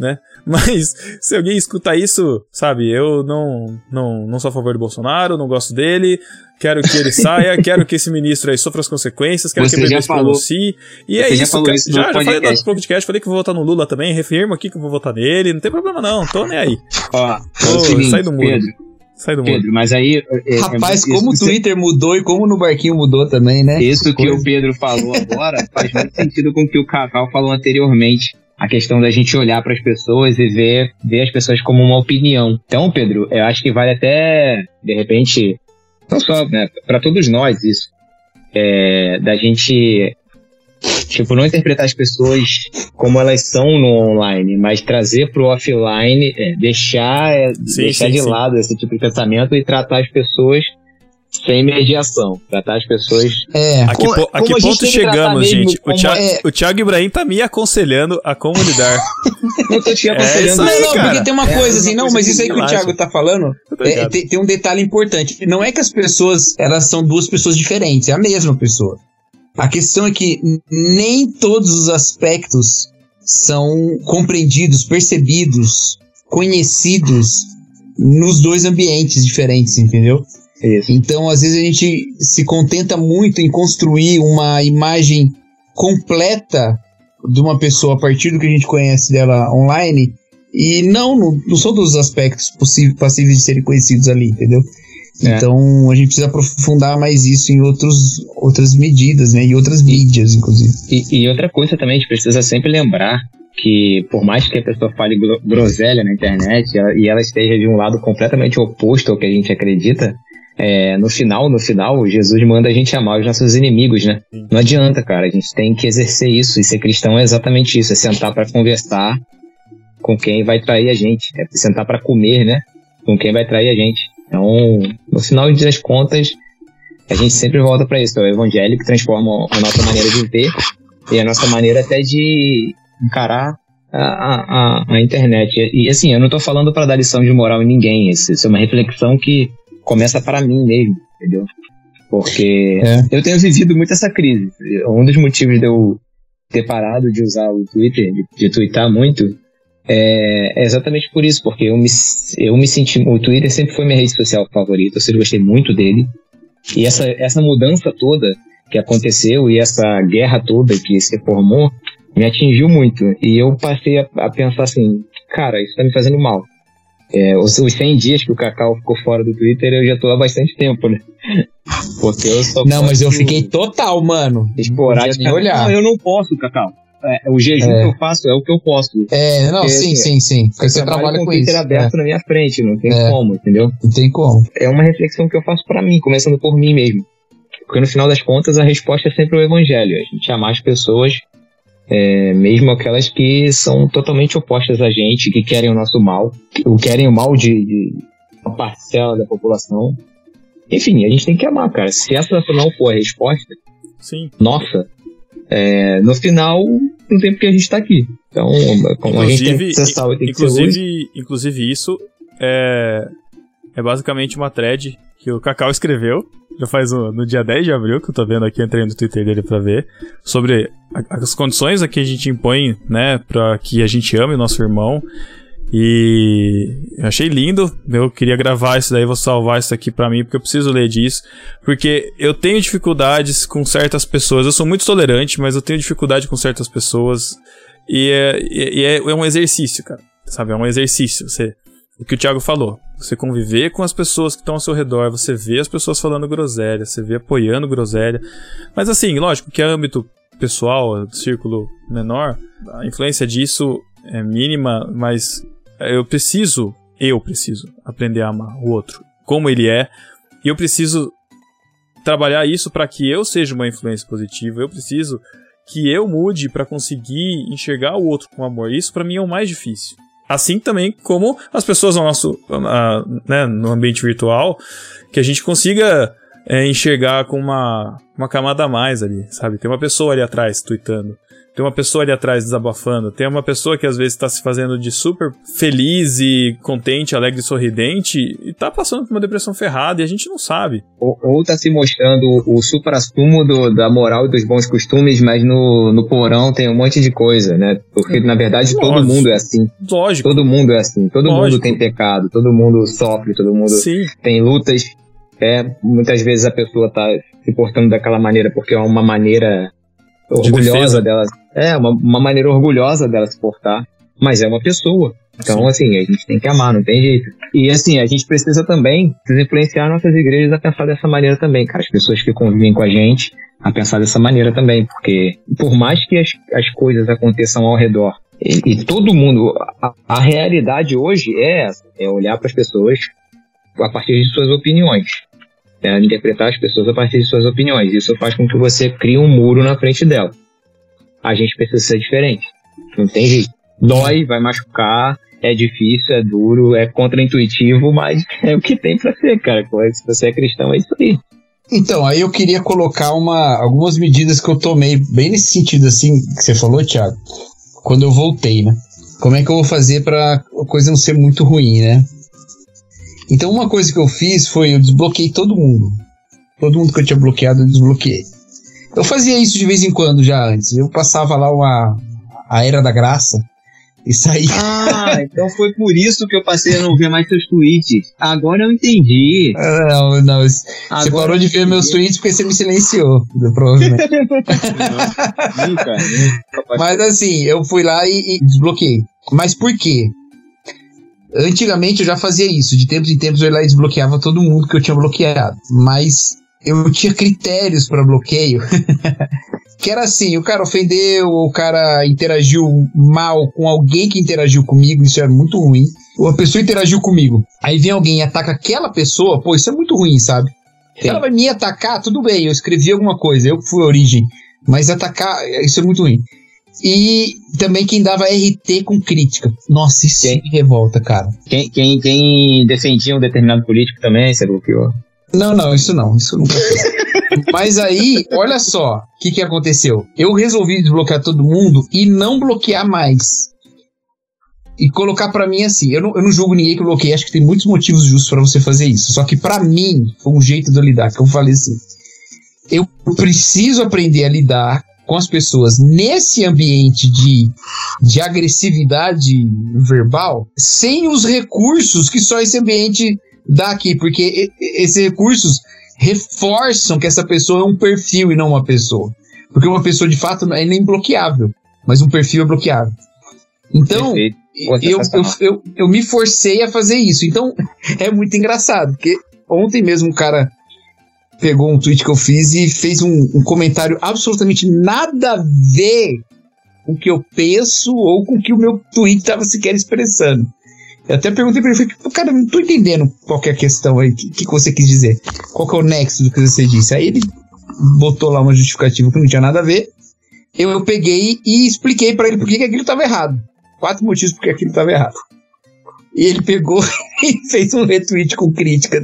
né? Mas se alguém escuta isso, sabe, eu não, não, não sou a favor do Bolsonaro, não gosto dele, quero que ele saia, quero que esse ministro aí sofra as consequências, quero Você que ele se pronuncie. E é já isso, cara. isso já, já falei no podcast. falei que vou votar no Lula também, reafirmo aqui que eu vou votar nele, não tem problema não, tô nem aí. Ó, é Ô, o seguinte, sai do muro. Pedro, Sai do mundo. Pedro, mas aí... é- é- Rapaz, isso- como o isso- Twitter mudou e como no barquinho mudou também, né? Isso que Coisa. o Pedro falou agora faz muito sentido com o que o Cacau falou anteriormente. A questão da gente olhar para as pessoas e ver, ver as pessoas como uma opinião. Então, Pedro, eu acho que vale até, de repente, não só, né, para todos nós isso, é, da gente, tipo, não interpretar as pessoas como elas são no online, mas trazer pro offline, é, deixar, é, Sim, deixar sim, de sim. lado esse tipo de pensamento e tratar as pessoas sem mediação. Tratar as pessoas É. A que, Como- po- a que ponto chegamos, gente? O Thiago, é- o Thiago Ibrahim tá me aconselhando a como lidar. Não tô te É aconselhando. isso aí, Não, não, cara. porque tem uma É, coisa assim, não, coisa mas isso aí que o. Thiago tá falando, é, tem, tem um detalhe importante. Não é que as pessoas, elas são duas pessoas diferentes, é a mesma pessoa. A questão é que nem todos os aspectos são compreendidos, percebidos, conhecidos nos dois ambientes diferentes, entendeu? Isso. Então, às vezes a gente se contenta muito em construir uma imagem completa de uma pessoa a partir do que a gente conhece dela online e não, não, não são todos os aspectos possi- passíveis de serem conhecidos ali, entendeu? É. Então a gente precisa aprofundar mais isso em outros, outras medidas, né? E outras mídias, inclusive. E, e outra coisa também, a gente precisa sempre lembrar que, por mais que a pessoa fale gro- groselha na internet ela- e ela esteja de um lado completamente oposto ao que a gente acredita, é, no final, no final, Jesus manda a gente amar os nossos inimigos, né? Não adianta, cara. A gente tem que exercer isso. E ser cristão é exatamente isso: é sentar para conversar com quem vai trair a gente, é sentar para comer, né? Com quem vai trair a gente. Então, no final das contas, a gente sempre volta para isso: é o evangelho que transforma a nossa maneira de ver e a nossa maneira até de encarar a, a, a- internet. E, e, assim, eu não tô falando para dar lição de moral em ninguém. Isso, isso é uma reflexão que começa para mim mesmo, entendeu? Porque É. eu tenho vivido muito essa crise. Um dos motivos de eu ter parado de usar o Twitter, de, de twittar muito, é, é exatamente por isso, porque eu me, eu me senti. O Twitter sempre foi minha rede social favorita, eu sempre gostei muito dele. E essa, essa mudança toda que aconteceu e essa guerra toda que se formou me atingiu muito. E eu passei a, a pensar assim: cara, isso tá me fazendo mal. É, os, os 100 dias que o Cacau ficou fora do Twitter, eu já tô há bastante tempo, né? Porque eu só Não, mas eu fiquei total, mano. podia nem olhar. Não, eu não posso, Cacau. É, o jejum É. que eu faço é o que eu posto. É, não, Porque, sim, assim, sim, sim. Porque Eu você trabalha com com Twitter isso. aberto na minha frente, não tem É. como, entendeu? Não tem como. É uma reflexão que eu faço pra mim, começando por mim mesmo. Porque no final das contas a resposta é sempre o evangelho. A gente amar as pessoas, é, mesmo aquelas que são totalmente opostas a gente, que querem o nosso mal, que querem o mal de, de uma parcela da população. Enfim, a gente tem que amar, cara. Se essa não for a resposta, Sim. nossa, é, no final não tem porque a gente tá aqui. Então, como a gente tem que e tem que inclusive, inclusive isso é, é basicamente uma thread que o Cacau escreveu. Já faz um- no dia 10 de abril, que eu tô vendo aqui, entrei no Twitter dele pra ver, sobre a- as condições a que a gente impõe, né, pra que a gente ame o nosso irmão. E achei lindo. Eu queria gravar isso daí, vou salvar isso aqui pra mim, porque eu preciso ler disso. Porque eu tenho dificuldades com certas pessoas. Eu sou muito tolerante, mas eu tenho dificuldade com certas pessoas. E é, é, é um exercício, cara. Sabe? É um exercício. Você, o que o Thiago falou. Você conviver com as pessoas que estão ao seu redor, você vê as pessoas falando groselha, você vê apoiando groselha. Mas assim, lógico que é âmbito pessoal, círculo menor, a influência disso é mínima, mas eu preciso, eu preciso aprender a amar o outro como ele é, e eu preciso trabalhar isso para que eu seja uma influência positiva. Eu preciso que eu mude para conseguir enxergar o outro com amor. Isso para mim é o mais difícil. Assim também como as pessoas no nosso, ah, né, no ambiente virtual, que a gente consiga é, enxergar com uma, uma camada a mais ali, sabe? Tem uma pessoa ali atrás tweetando. Tem uma pessoa ali atrás desabafando. Tem uma pessoa que às vezes está se fazendo de super feliz e contente, alegre e sorridente e tá passando por uma depressão ferrada e a gente não sabe. Ou, ou tá se mostrando o supra-sumo da moral e dos bons costumes, mas no, no porão tem um monte de coisa, né? Porque, na verdade, todo Lógico. mundo é assim. Lógico. Todo mundo é assim. Todo mundo Lógico. tem pecado. Todo mundo sofre. Todo mundo Sim, tem lutas. É, muitas vezes a pessoa tá se portando daquela maneira porque é uma maneira De orgulhosa defesa. dela. É, uma, uma maneira orgulhosa dela se portar. Mas é uma pessoa. Então, Sim. assim, a gente tem que amar, não tem jeito. E, assim, a gente precisa também influenciar nossas igrejas a pensar dessa maneira também, cara. As pessoas que convivem com a gente a pensar dessa maneira também. Porque, por mais que as, as coisas aconteçam ao redor, e, e todo mundo. A, a realidade hoje é essa: é olhar para as pessoas a partir de suas opiniões. É interpretar as pessoas a partir de suas opiniões. Isso faz com que você crie um muro na frente dela. A gente precisa ser diferente. Não tem jeito. Dói, vai machucar, é difícil, é duro, é contraintuitivo, mas é o que tem pra ser, cara. Se você é cristão, é isso aí. Então, aí eu queria colocar uma, algumas medidas que eu tomei, bem nesse sentido assim que você falou, Thiago, quando eu voltei, né? Como é que eu vou fazer pra a coisa não ser muito ruim, né? Então, uma coisa que eu fiz foi eu desbloqueei todo mundo. Todo mundo que eu tinha bloqueado, eu desbloqueei. Eu fazia isso de vez em quando já antes. Eu passava lá uma a era da graça e saía. Ah, então foi por isso que eu passei a não ver mais seus tweets. Agora eu entendi. Ah, Não, não, você Agora parou eu de ver meus tweets porque você me silenciou, provavelmente. Não, nunca, nunca. Mas assim, eu fui lá e, e desbloqueei. Mas por quê? Antigamente eu já fazia isso. De tempos em tempos eu ia lá e desbloqueava todo mundo que eu tinha bloqueado. Mas eu tinha critérios para bloqueio. que era assim, o cara ofendeu, o cara interagiu mal com alguém que interagiu comigo, isso é muito ruim. Ou a pessoa interagiu comigo. Aí vem alguém e ataca aquela pessoa, pô, isso é muito ruim, sabe? Sim. Ela vai me atacar, tudo bem, eu escrevi alguma coisa, eu que fui a origem. Mas atacar, isso é muito ruim. E também quem dava RT com crítica. Nossa, isso Quem? me revolta, cara. Quem, quem, quem defendia um determinado político também, você bloqueou. Não, não, isso não, isso nunca. Mas aí, olha só, o que, que aconteceu? Eu resolvi desbloquear todo mundo e não bloquear mais. E colocar pra mim assim, eu não, eu não julgo ninguém que bloqueia, acho que tem muitos motivos justos pra você fazer isso. Só que pra mim, foi um jeito de eu lidar, que eu falei assim, eu preciso aprender a lidar com as pessoas nesse ambiente de, de agressividade verbal, sem os recursos que só esse ambiente dá aqui, porque esses recursos reforçam que essa pessoa é um perfil e não uma pessoa. Porque uma pessoa de fato é nem bloqueável, mas um perfil é bloqueável. Então, eu, eu, eu, eu me forcei a fazer isso. Então, é muito engraçado, porque ontem mesmo um cara pegou um tweet que eu fiz e fez um, um comentário absolutamente nada a ver com o que eu penso ou com o que o meu tweet estava sequer expressando. Eu até perguntei pra ele, falei, cara, não tô entendendo qual que é a questão aí, o que, que você quis dizer? Qual que é o nexo do que você disse? Aí ele botou lá uma justificativa que não tinha nada a ver. Eu, eu peguei e expliquei para ele por que aquilo estava errado. Quatro motivos porque aquilo estava errado. E ele pegou e fez um retweet com crítica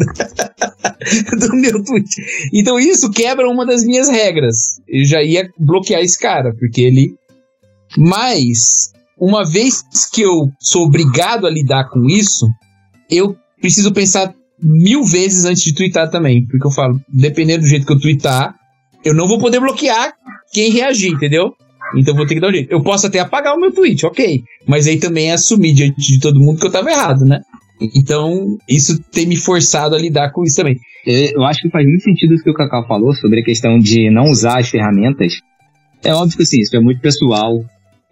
do, meu tweet. Então isso quebra uma das minhas regras. Eu já ia bloquear esse cara, porque ele. Mas, uma vez que eu sou obrigado a lidar com isso, eu preciso pensar mil vezes antes de twittar também. Porque eu falo, dependendo do jeito que eu twittar, eu não vou poder bloquear quem reagir, entendeu? Então vou ter que dar um jeito. Eu posso até apagar o meu tweet, ok. Mas aí também é assumir diante de todo mundo que eu tava errado, né? Então, isso tem me forçado a lidar com isso também. Eu acho que faz muito sentido o que o Cacau falou sobre a questão de não usar as ferramentas. É óbvio que assim, isso é muito pessoal.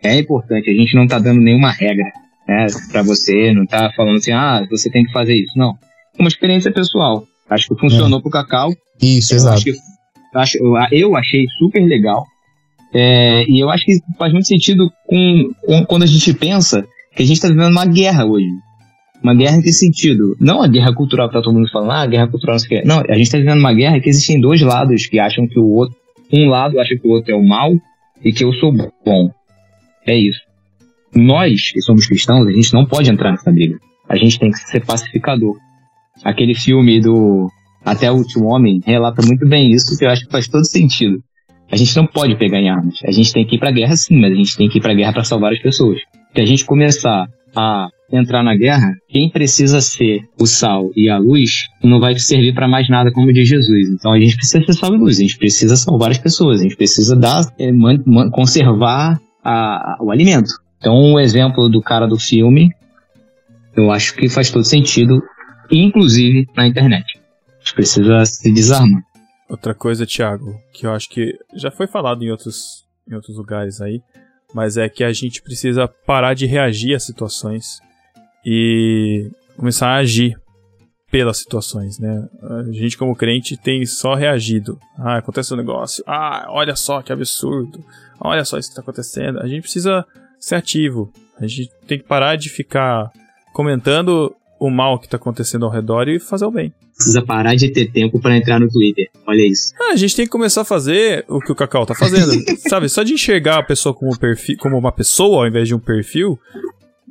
É importante, a gente não tá dando nenhuma regra né, para você, não tá falando assim, ah, você tem que fazer isso. Não. É uma experiência pessoal. Acho que funcionou é. pro Cacau. Isso, eu exato. Acho que, acho, eu achei super legal. É, e eu acho que faz muito sentido com, com, quando a gente pensa que a gente está vivendo uma guerra hoje. Uma guerra em que sentido? Não a guerra cultural que tá todo mundo falando, ah, guerra cultural não sei o quê. Não, a gente está vivendo uma guerra que existem dois lados que acham que o outro. Um lado acha que o outro é o mal e que eu sou bom. É isso. Nós, que somos cristãos, a gente não pode entrar nessa briga. A gente tem que ser pacificador. Aquele filme do Até o Último Homem relata muito bem isso, que eu acho que faz todo sentido. A gente não pode pegar em armas. A gente tem que ir pra guerra sim, mas a gente tem que ir pra guerra para salvar as pessoas. Se a gente começar a entrar na guerra, quem precisa ser o sal e a luz não vai servir para mais nada, como diz Jesus. Então a gente precisa ser sal e luz, a gente precisa salvar as pessoas, a gente precisa dar, man, conservar a, a, o alimento. Então o exemplo do cara do filme, eu acho que faz todo sentido, inclusive na internet. A gente precisa se desarmar. Outra coisa, Thiago, que eu acho que já foi falado em outros, em outros lugares aí, mas é que a gente precisa parar de reagir às situações e começar a agir pelas situações, né? A gente como crente tem só reagido. Ah, acontece um negócio. Ah, olha só que absurdo. Olha só isso que está acontecendo. A gente precisa ser ativo. A gente tem que parar de ficar comentando o mal que está acontecendo ao redor e fazer o bem precisa parar de ter tempo para entrar no Twitter. Olha isso. Ah, a gente tem que começar a fazer o que o Cacau tá fazendo. sabe? Só de enxergar a pessoa como, perfil, como uma pessoa ao invés de um perfil,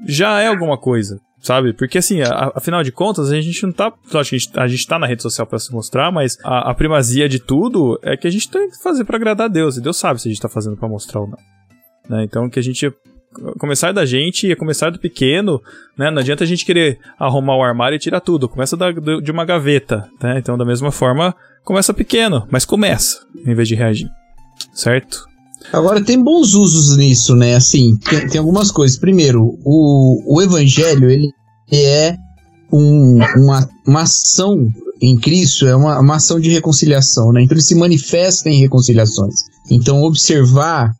já é alguma coisa. Sabe? Porque assim, a, afinal de contas, a gente não tá. A gente, a gente tá na rede social para se mostrar, mas a, a, primazia de tudo é que a gente tem que fazer para agradar a Deus. E Deus sabe se a gente tá fazendo para mostrar ou não. Né? Então que a gente começar da gente, é começar do pequeno, né? Não adianta a gente querer arrumar o armário e tirar tudo. Começa da, de uma gaveta, né? Então, da mesma forma, começa pequeno, mas começa, em vez de reagir. Certo? Agora, tem bons usos nisso, né? Assim, tem, tem algumas coisas. Primeiro, o, o evangelho, ele é um, uma, uma ação em Cristo, é uma, uma ação de reconciliação, né? Então, ele se manifesta em reconciliações. Então, observar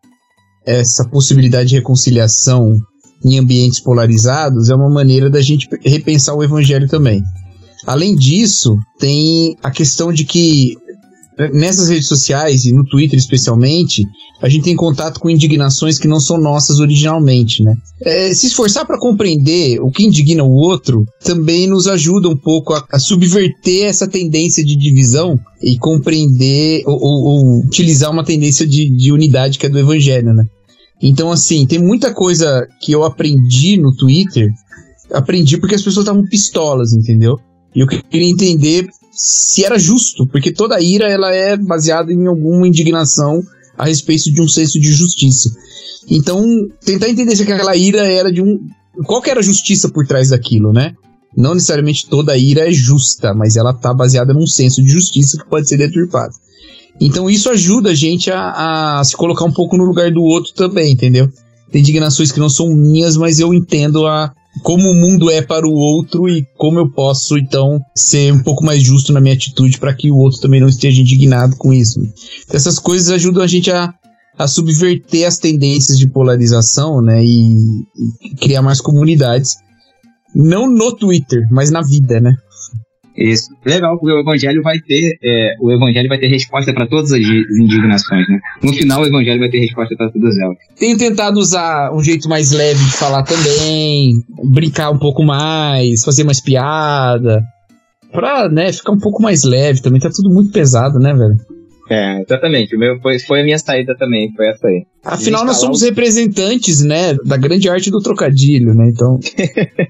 essa possibilidade de reconciliação em ambientes polarizados é uma maneira da gente repensar o evangelho também. Além disso, tem a questão de que nessas redes sociais e no Twitter especialmente, a gente tem contato com indignações que não são nossas originalmente, né? É, se esforçar para compreender o que indigna o outro também nos ajuda um pouco a, a subverter essa tendência de divisão e compreender ou, ou, ou utilizar uma tendência de, de unidade que é do evangelho, né? Então, assim, tem muita coisa que eu aprendi no Twitter, aprendi porque as pessoas estavam pistolas, entendeu? E eu queria entender se era justo, porque toda ira ela é baseada em alguma indignação a respeito de um senso de justiça. Então, tentar entender se aquela ira era de um. Qual que era a justiça por trás daquilo, né? Não necessariamente toda ira é justa, mas ela tá baseada num senso de justiça que pode ser deturpado. Então isso ajuda a gente a, a se colocar um pouco no lugar do outro também, entendeu? Tem indignações que não são minhas, mas eu entendo a, como o mundo é para o outro e como eu posso, então, ser um pouco mais justo na minha atitude para que o outro também não esteja indignado com isso. Essas coisas ajudam a gente a, a subverter as tendências de polarização, né, e, e criar mais comunidades. Não no Twitter, mas na vida, né? Isso. Legal, porque o evangelho vai ter, é, o evangelho vai ter resposta para todas as indignações, né? No final o evangelho vai ter resposta para todas elas. Tenho tentado usar um jeito mais leve de falar também, brincar um pouco mais, fazer mais piada, pra, né, ficar um pouco mais leve também. Tá tudo muito pesado, né, velho? É, exatamente. O meu foi, foi a minha saída também, foi essa aí. Afinal, nós somos representantes, né, da grande arte do trocadilho, né? Então.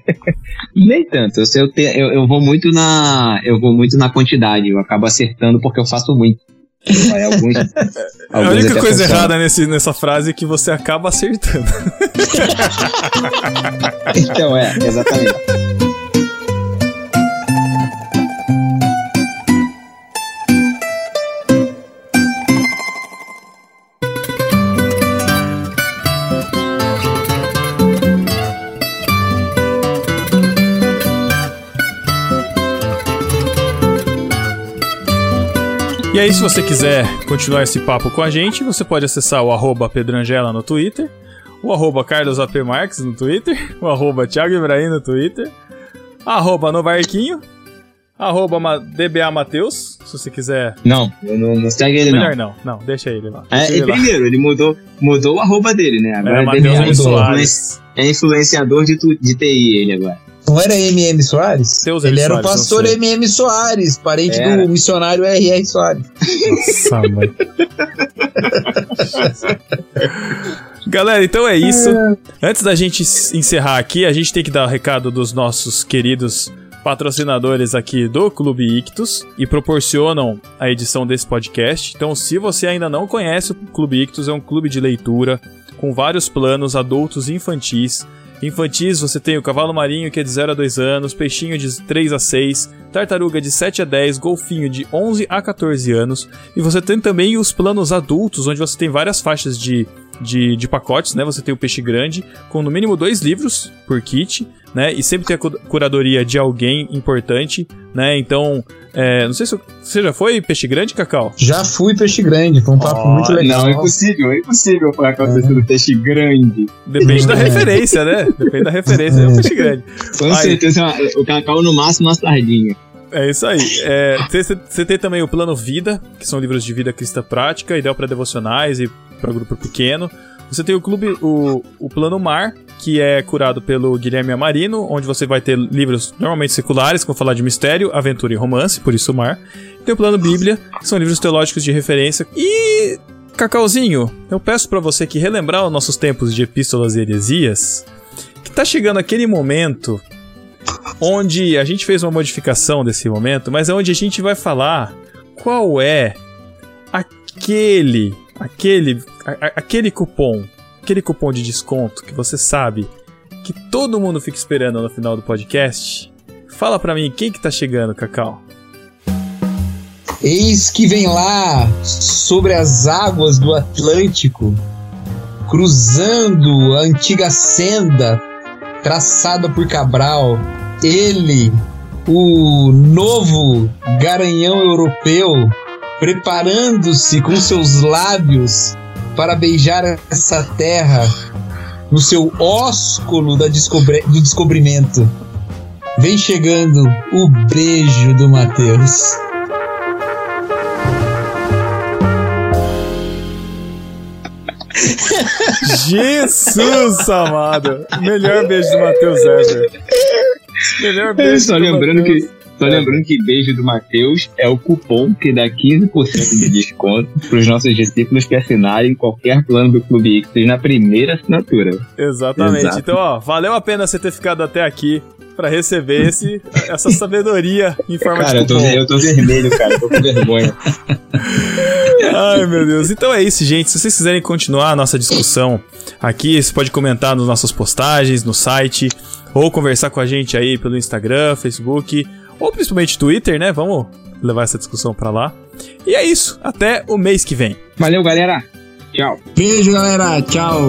Nem tanto. Eu, eu, te, eu, eu, vou muito na. Eu vou muito na quantidade. Eu acabo acertando porque eu faço muito. alguns, a única coisa errada nesse, nessa frase é que você acaba acertando. então, é, exatamente. E aí, se você quiser continuar esse papo com a gente, você pode acessar o arroba Pedrangela no Twitter, o arroba Carlos AP Marques no Twitter, o arroba Thiago Ibrahim no Twitter, arroba no Barquinho, arroba DBA Mateus, se você quiser. Não, não, não segue ele Melhor não. não, não, deixa ele lá. Deixa é, ele primeiro, lá. ele mudou, mudou o arroba dele, né? Agora é, Mateus Soares. É influenciador de, de TI ele agora. Não era MM Soares? Deus ele era Soares, o pastor MM Soares, parente do missionário R.R. Soares. Nossa, mãe. Galera, então é isso. Antes da gente encerrar aqui, a gente tem que dar o recado dos nossos queridos patrocinadores aqui do Clube Ictus e proporcionam a edição desse podcast. Então, se você ainda não conhece o Clube Ictus, é um clube de leitura com vários planos adultos e infantis Infantis, você tem o cavalo marinho, que é de 0 a 2 anos, peixinho de 3 a 6, tartaruga de 7 a 10, golfinho de 11 a 14 anos. E você tem também os planos adultos, onde você tem várias faixas de, de, de pacotes, né? Você tem o peixe grande, com no mínimo dois livros por kit né? E sempre tem a curadoria de alguém importante, né? Então, é, não sei se você já foi peixe grande, Cacau? Já fui peixe grande, foi um papo oh, muito legal. Não, é impossível, é impossível falar que você é. peixe grande. Depende da referência, né? Depende da referência, é, um peixe grande. Com aí, certeza, o Cacau no máximo uma sardinha. É isso aí. Você é, tem também o Plano Vida, que são livros de vida cristã prática, ideal para devocionais e para grupo pequeno. Você tem o clube, o, o Plano Mar, que é curado pelo Guilherme Amarino, onde você vai ter livros normalmente seculares, vão falar de mistério, aventura e romance, por isso o mar. Tem o Plano Bíblia, que são livros teológicos de referência. E Cacauzinho, eu peço para você que relembrar os nossos tempos de epístolas e heresias, que tá chegando aquele momento onde a gente fez uma modificação desse momento, mas é onde a gente vai falar qual é aquele aquele, a, aquele cupom, aquele cupom de desconto que você sabe que todo mundo fica esperando no final do podcast. Fala pra mim, quem que tá chegando, Cacau? Eis que vem lá sobre as águas do Atlântico, cruzando a antiga senda traçada por Cabral, ele, o novo garanhão europeu, preparando-se com seus lábios para beijar essa terra no seu ósculo da descobri do descobrimento. Vem chegando o beijo do Mateus. Jesus amado! Melhor beijo do Matheus ever. Melhor beijo. Só lembrando Mateus. que só lembrando que beijo do Matheus é o cupom que dá 15% de desconto para os nossos discípulos que assinarem qualquer plano do Clube Ictus na primeira assinatura. Exatamente. Exato. Então, ó, valeu a pena você ter ficado até aqui para receber esse, essa sabedoria em forma cara, de cupom. Cara, eu tô vermelho, cara, eu tô com vergonha. Ai, meu Deus. Então é isso, gente. Se vocês quiserem continuar a nossa discussão aqui, você pode comentar nas nossas postagens, no site, ou conversar com a gente aí pelo Instagram, Facebook ou principalmente Twitter, né? Vamos levar essa discussão para lá. E é isso. Até o mês que vem. Valeu, galera. Tchau. Beijo, galera. Tchau.